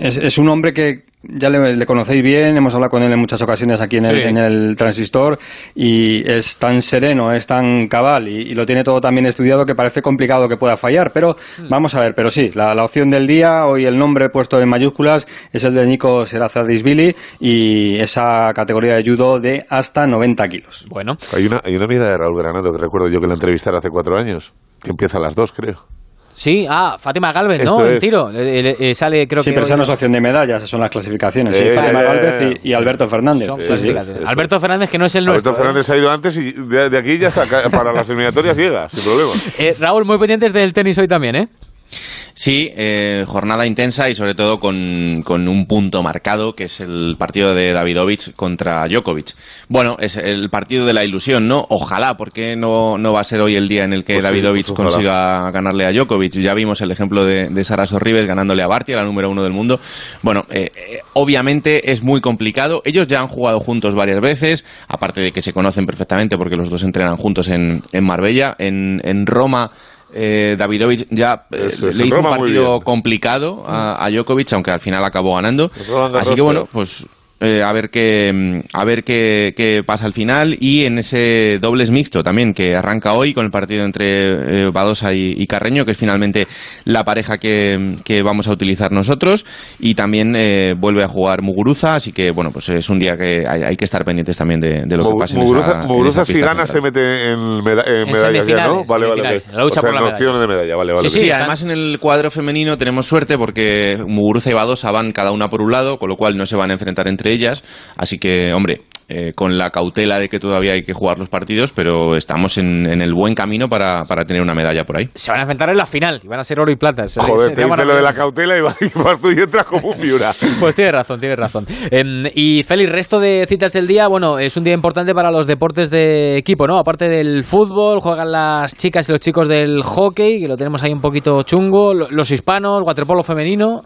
es, es un hombre que ya le, le, conocéis bien, hemos hablado con él en muchas ocasiones aquí en el, sí. en el transistor y es tan sereno, es tan cabal y, y, lo tiene todo tan bien estudiado que parece complicado que pueda fallar, pero mm. vamos a ver, pero sí, la, la, opción del día, hoy el nombre puesto en mayúsculas es el de Nico Serazadisvili y esa categoría de judo de hasta 90 kilos. Bueno. Hay una, hay una mirada de Raúl Granado que recuerdo yo que la entrevistaron hace cuatro años, que empieza a las dos, creo. Sí, ah, Fátima Galvez, ¿no? En tiro. Eh, eh, sale, creo sí, que. pero esa no es opción de medallas, son las clasificaciones. Sí, Eh, Fátima eh, Galvez eh, y, y Alberto Fernández. Son Sí, clasificaciones. sí, Alberto Fernández, que no es el Alberto nuestro. Fernández ha ido antes y de, de aquí ya está para las eliminatorias llega, sin problema. Eh, Raúl, muy pendientes del tenis hoy también, ¿eh? Sí, eh, jornada intensa y sobre todo con, con, un punto marcado, que es el partido de Davidovich contra Djokovic. Bueno, es el partido de la ilusión, ¿no? Ojalá, porque no, no va a ser hoy el día en el que Pues sí, Davidovich pues consiga ganarle a Djokovic. Ya vimos el ejemplo de, de Sara Sorribes ganándole a Barty, la número uno del mundo. Bueno, eh, eh, obviamente es muy complicado. Ellos ya han jugado juntos varias veces, aparte de que se conocen perfectamente porque los dos entrenan juntos en, en Marbella. En, en Roma eh, Davidovich ya eh, le hizo un partido complicado a, a Djokovic, aunque al final acabó ganando. Así que bueno, pues eh, a ver qué mm, a ver qué, qué pasa al final y en ese dobles mixto también que arranca hoy con el partido entre eh, Badosa y, y Carreño que es finalmente la pareja que, que vamos a utilizar nosotros y también eh, vuelve a jugar Muguruza así que bueno pues es un día que hay, hay que estar pendientes también de, de lo que Mu- pase en Muguruza, esa- en Muguruza esa si gana se mete en, meda- en En medallas ya, ¿no? Vale, vale. ok. la lucha o sea, por la en medalla. opción de medalla, vale, vale. Sí, sí, además en el cuadro femenino tenemos suerte porque Muguruza y Badosa van cada una por un lado, con lo cual no se van a enfrentar entre ellas. Así que, hombre, eh, con la cautela de que todavía hay que jugar los partidos, pero estamos en, en el buen camino para, para tener una medalla por ahí. Se van a enfrentar en la final y van a ser oro y plata. Eso Joder, te dice lo de la cautela y vas, y vas tú y entras como un viura. Pues tienes razón, tienes razón. Em, y Félix, resto de citas del día, bueno, es un día importante para los deportes de equipo, ¿no? Aparte del fútbol, juegan las chicas y los chicos del hockey, que lo tenemos ahí un poquito chungo, lo- los hispanos, waterpolo femenino.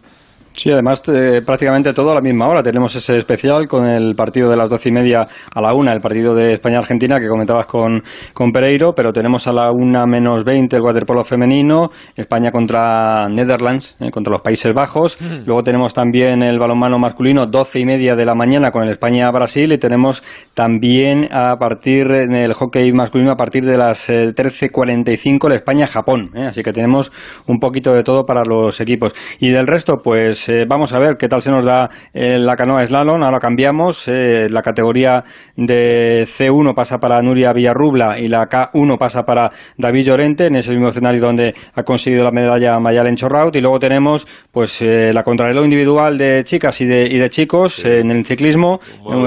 Sí, además eh, prácticamente todo a la misma hora. Tenemos ese especial con el partido de las doce y media a la una, el partido de España-Argentina que comentabas con, con Pereiro, pero tenemos a la una menos veinte el waterpolo femenino, España contra Netherlands, eh, contra los Países Bajos. Luego tenemos también el balonmano masculino, doce y media de la mañana con el España-Brasil y tenemos también a partir del hockey masculino a partir de las eh, trece cuarenta y cinco el España-Japón. Así que tenemos un poquito de todo para los equipos. Y del resto, pues eh, vamos a ver qué tal se nos da eh, la canoa slalom. Ahora cambiamos. Eh, la categoría de C1 pasa para Nuria Villarrubla y la K1 pasa para David Llorente en ese mismo escenario donde ha conseguido la medalla Mayalen Chorraut. Y luego tenemos pues la contrarreloj individual de chicas y de, y de chicos en el ciclismo.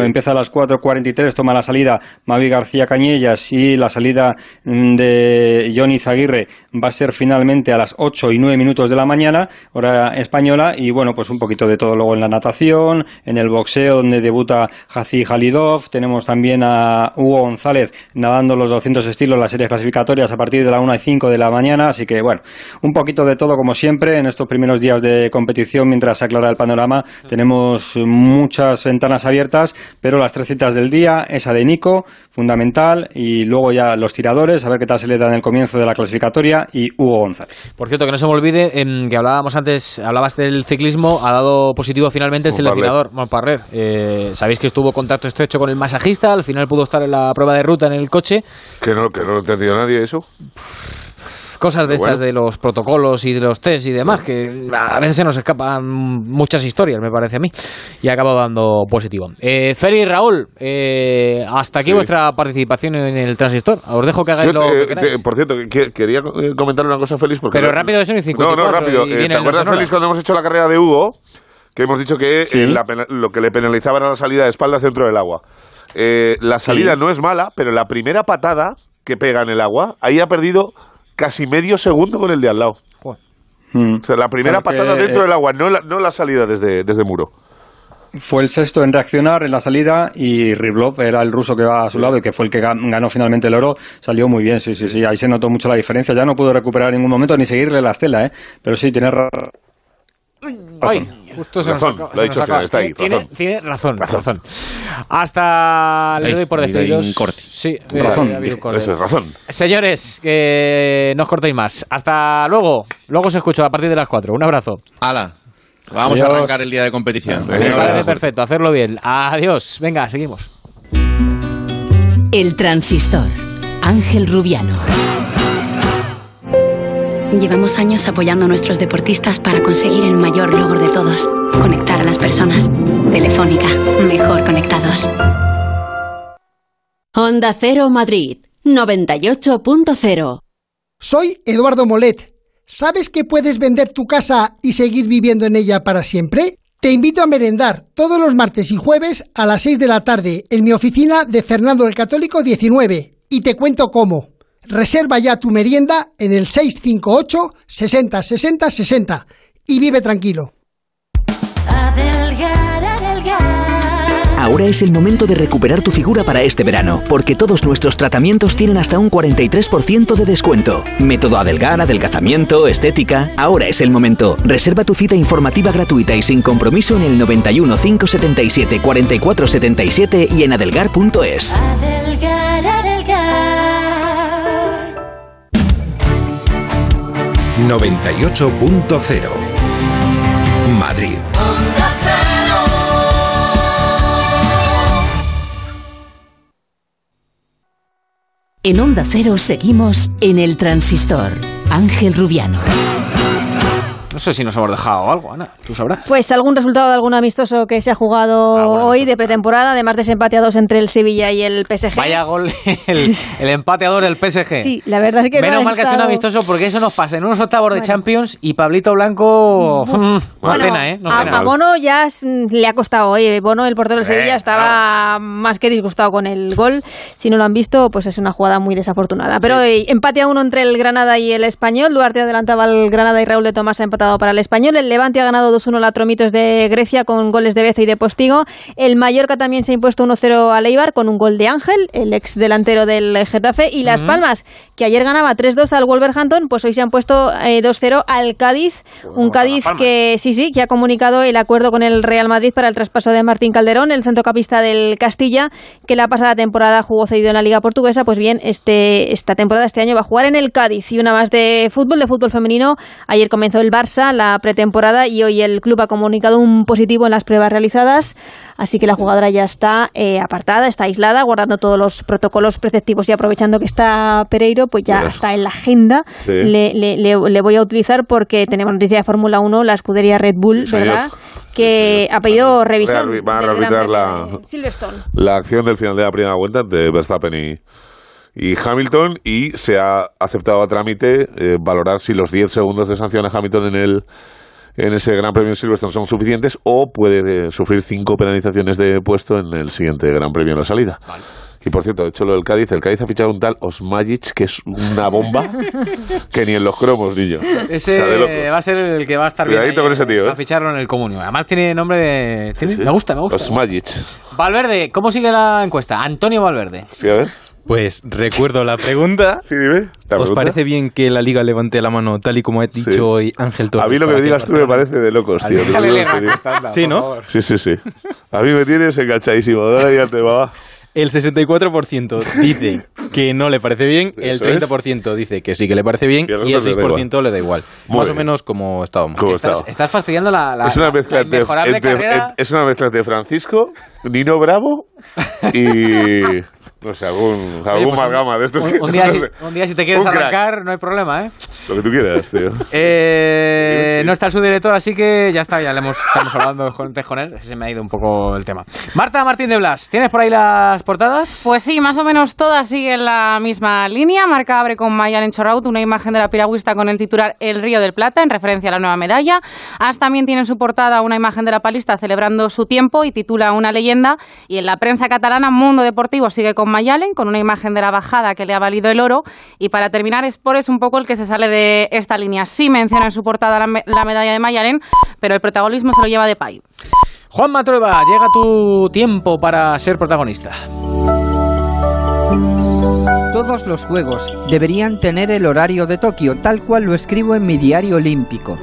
empieza a las 4.43, toma la salida Mavi García Cañellas y la salida mm, de Johnny Zaguirre va a ser finalmente a las 8 y 9 minutos de la mañana, hora española. Y bueno, pues un poquito de todo luego en la natación, en el boxeo donde debuta Hazi Halidov, tenemos también a Hugo González nadando los 200 estilos, las series clasificatorias a partir de la 1 y 5 de la mañana, así que bueno, un poquito de todo como siempre en estos primeros días de competición mientras se aclara el panorama, tenemos muchas ventanas abiertas, pero las tres citas del día, esa de Nico, fundamental, y luego ya los tiradores, a ver qué tal se le da en el comienzo de la clasificatoria, y Hugo González. Por cierto, que no se me olvide en que hablábamos antes, hablabas del ciclismo, ha dado positivo finalmente el seleccionador Monparrer. Eh, Sabéis que estuvo contacto estrecho con el masajista, al final pudo estar en la prueba de ruta en el coche. Que no, que no lo entendido nadie eso. Cosas de estas de los protocolos y de los test y demás, que a veces se nos escapan muchas historias, me parece a mí, y ha acabado dando positivo. Eh, Feli y Raúl, eh, hasta aquí Sí. vuestra participación en el transistor. Os dejo que hagáis Yo lo que queráis. te- por cierto, que- quería eh, comentar una cosa feliz. Porque Pero rápido, que son y No, 54 no, rápido. Eh, ¿Te acuerdas. Félix, cuando hemos hecho la carrera de Hugo? Que hemos dicho que eh, la lo que le penalizaba era la salida de espaldas dentro del agua. Eh, la salida no es mala, pero la primera patada que pega en el agua, ahí ha perdido casi medio segundo con el de al lado. O sea, la primera patada dentro eh, del agua, no la, no la salida desde, desde muro. Fue el sexto en reaccionar en la salida y Riblov era el ruso que va a su lado y que fue el que gan- ganó finalmente el oro. Salió muy bien, sí, sí, sí. Ahí se notó mucho la diferencia. Ya no pudo recuperar en ningún momento ni seguirle la estela, ¿eh? Pero sí, tiene razón. Ay, justo se nos Razón, acaba- lo ha se dicho nos está ahí, Tiene, razón. tiene razón, razón. Hasta le doy por corte. Sí, razón. Eso es razón. Señores, que no os cortéis más. Hasta luego. Luego os escucho a partir de las 4. Un abrazo. Hala. Vamos Adiós. a arrancar el día de competición. Me parece perfecto, hacerlo bien. Adiós. Venga, seguimos. El transistor. Ángel Rubiano. Llevamos años apoyando a nuestros deportistas para conseguir el mayor logro de todos, conectar a las personas. Telefónica, mejor conectados. Honda Cero Madrid. 98.0. Soy Eduardo Molet. ¿Sabes que puedes vender tu casa y seguir viviendo en ella para siempre? Te invito a merendar todos los martes y jueves a las 6 de la tarde en mi oficina de Fernando el Católico 19 y te cuento cómo. Reserva ya tu merienda en el 658 60 60 60 y vive tranquilo. Ahora es el momento de recuperar tu figura para este verano, porque todos nuestros tratamientos tienen hasta un 43% de descuento. Método Adelgar, adelgazamiento, estética. Ahora es el momento. Reserva tu cita informativa gratuita y sin compromiso en el 91 577 44 77 y en adelgar.es. Adelgar, adelgar. 98.0 Madrid. En Onda Cero seguimos en el transistor. Ángel Rubiano. No sé si nos hemos dejado algo, Ana. Tú sabrás. Pues algún resultado de algún amistoso que se ha jugado hoy de pretemporada, además de ese empate a dos entre el Sevilla y el PSG. Vaya gol, el, el empateador del PSG. Sí, la verdad es que no Menos mal que ha sido un estado- amistoso porque eso nos pasa en unos octavos de Champions y Pablito Blanco mm, no Bueno, cena, ¿eh? No a, cena. a Bono ya mm, le ha costado. Oye, Bono, el portero del Eh, Sevilla, estaba más que disgustado con el gol. Si no lo han visto, pues es una jugada muy desafortunada. Pero eh, empate a uno entre el Granada y el Español. Duarte adelantaba al Granada y Raúl de Tomás ha empatado para el español. El Levante ha ganado 2-1 la Tromitos de Grecia con goles de Bezo y de Postigo. El Mallorca también se ha impuesto 1-0 a Leibar con un gol de Ángel, el ex delantero del Getafe. Y Las Palmas, que ayer ganaba 3-2 al Wolverhampton, pues hoy se han puesto 2-0 al Cádiz. Un Cádiz que sí, sí, que ha comunicado el acuerdo con el Real Madrid para el traspaso de Martín Calderón, el centrocampista del Castilla, que la pasada temporada jugó cedido en la Liga Portuguesa. Pues bien, este, esta temporada, este año, va a jugar en el Cádiz. Y una más de fútbol, de fútbol femenino. Ayer comenzó el Barça, la pretemporada, y hoy el club ha comunicado un positivo en las pruebas realizadas. Así que la jugadora ya está eh, apartada, está aislada, guardando todos los protocolos preceptivos y aprovechando que está Pereiro, pues ya está en la agenda. Sí. Le, le- le- le voy a utilizar porque tenemos noticia de Fórmula 1, la escudería Red Bull. ¿verdad? Que ha pedido revisión. A Premio la, de la acción del final de la primera vuelta entre Verstappen y, y Hamilton y se ha aceptado a trámite eh, valorar si los 10 segundos de sanción a Hamilton en el en ese Gran Premio de Silverstone son suficientes o puede eh, sufrir cinco penalizaciones de puesto en el siguiente Gran Premio en la salida. Y por cierto, he hecho lo del Cádiz. El Cádiz ha fichado un tal Osmajic que es una bomba que ni en los cromos ni yo. Ese O sea, de locos. va a ser el que va a estar bien. Cuidadito ahí, con ese tío, A ¿eh? ficharlo en el comunio. Además tiene nombre de... tiene- Me gusta, me gusta. Osmajic. Valverde, ¿cómo sigue la encuesta? Antonio Valverde. Sí, a ver. Pues recuerdo la pregunta. Sí, dime. ¿La ¿Os pregunta? parece bien que la liga levante la mano tal y como ha dicho hoy Ángel Torres? A mí lo que me digas tú me parece de locos, tío. Sí, ¿no? Sí, sí, sí. A mí me tienes enganchadísimo. Dale ya te va. El 64% dice que no le parece bien, el Eso es. 30% dice que sí que le parece bien Y el y el resto le da 6% le da igual. Muy Más o menos como estábamos. Como Estás, estás fastidiando la, la, es una mezcla la entre, inmejorable entre- carrera. es una mezcla entre Francisco, Nino Bravo y no sé, algún, Oye, algún pues un- amalgama de estos. Un, un día no si, un día si te quieres Un crack. arrancar, no hay problema, ¿eh? Lo que tú quieras, tío. Eh, No está el subdirector, así que ya está, ya le hemos, estamos hablando con, antes con él. Se me ha ido un poco el tema. Marta Martín de Blas, ¿tienes por ahí las portadas? Pues sí, más o menos todas siguen la misma línea. Marca abre con Mayalen Chorraut una imagen de la piragüista con el titular El Río del Plata, en referencia a la nueva medalla. As también tiene en su portada una imagen de la palista celebrando su tiempo y titula Una leyenda. Y en la prensa catalana, Mundo Deportivo sigue con Mayalen, con una imagen de la bajada que le ha valido el oro. Y para terminar, Sport es un poco el que se sale de esta línea. Sí menciona en su portada la, me- la medalla de Mayalen, pero el protagonismo se lo lleva de Pay. Juan Matrueva, llega tu tiempo para ser protagonista. Todos los Juegos deberían tener el horario de Tokio, tal cual lo escribo en mi diario olímpico.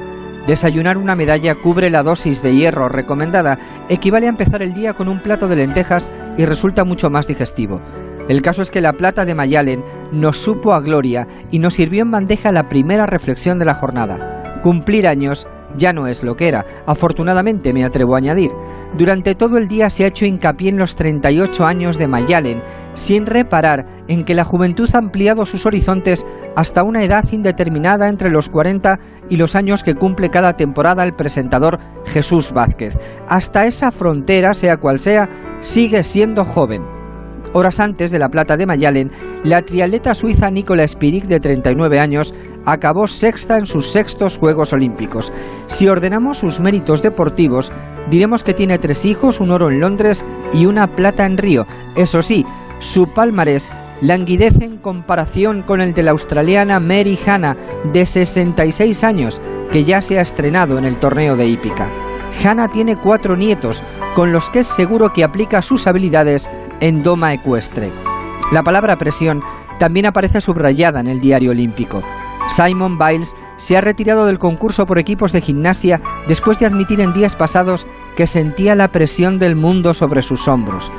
Desayunar una medalla cubre la dosis de hierro recomendada, equivale a empezar el día con un plato de lentejas y resulta mucho más digestivo. El caso es que la plata de Mayalen nos supo a gloria y nos sirvió en bandeja la primera reflexión de la jornada. Cumplir años ya no es lo que era, afortunadamente me atrevo a añadir. Durante todo el día se ha hecho hincapié en los 38 años de Mayalen, sin reparar en que la juventud ha ampliado sus horizontes hasta una edad indeterminada entre los 40 y los años que cumple cada temporada el presentador Jesús Vázquez. Hasta esa frontera, sea cual sea, sigue siendo joven. Horas antes de la plata de Mayalen, la triatleta suiza Nicola Spirig, de 39 años, acabó sexta en sus sextos Juegos Olímpicos. Si ordenamos sus méritos deportivos, diremos que tiene tres hijos, un oro en Londres y una plata en Río. Eso sí, su palmarés languidece en comparación con el de la australiana Mary Hanna, de 66 años, que ya se ha estrenado en el torneo de hípica. Hanna tiene cuatro nietos, con los que es seguro que aplica sus habilidades en doma ecuestre. La palabra presión también aparece subrayada en el diario olímpico. Simon Biles se ha retirado del concurso por equipos de gimnasia después de admitir en días pasados que sentía la presión del mundo sobre sus hombros.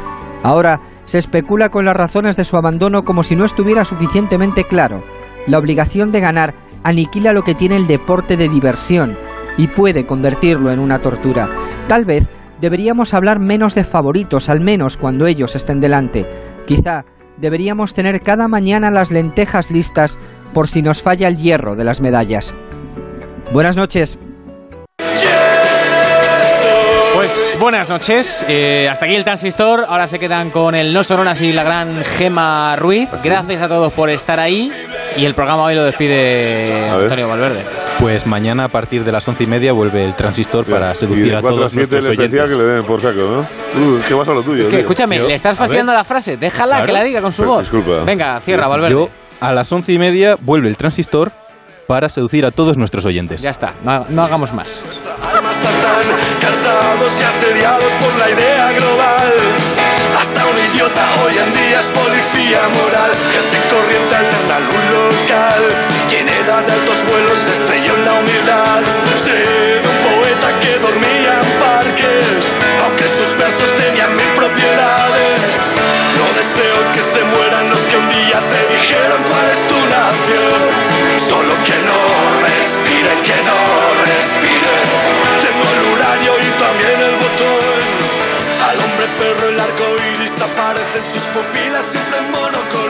Ahora se especula con las razones de su abandono como si no estuviera suficientemente claro. La obligación de ganar aniquila lo que tiene el deporte de diversión y puede convertirlo en una tortura. Tal vez deberíamos hablar menos de favoritos, al menos cuando ellos estén delante. Quizá deberíamos tener cada mañana las lentejas listas por si nos falla el hierro de las medallas. Buenas noches. Pues buenas noches, eh, hasta aquí el transistor, ahora se quedan con el No Soronas y la gran Gema Ruiz, gracias a todos por estar ahí y el programa hoy lo despide Antonio Valverde. Pues mañana a partir de las once y media vuelve el transistor para seducir a 4 a todos 7 nuestros el oyentes. que le den por saco, ¿no? Uh, ¿Qué vas a lo tuyo? Es que tío? escúchame, le estás fastidiando la frase, déjala Claro. que la diga con su Pero, voz. disculpa. Venga, cierra Valverde. Yo a las once y media vuelve el transistor para seducir a todos nuestros oyentes. Ya está, no, no hagamos más. Cansados y asediados por la idea global. Hasta un idiota hoy en día es policía moral. Gente corriente alterna luz local. Quien era de altos vuelos se estrelló en la humildad. Sé de un poeta que dormía en parques, aunque sus versos tenían mil propiedades. Dijeron cuál es tu nación. Solo que no respire, que no respire. Tengo el uranio y también el botón. Al hombre perro el arco iris aparece en sus pupilas siempre en monocolor.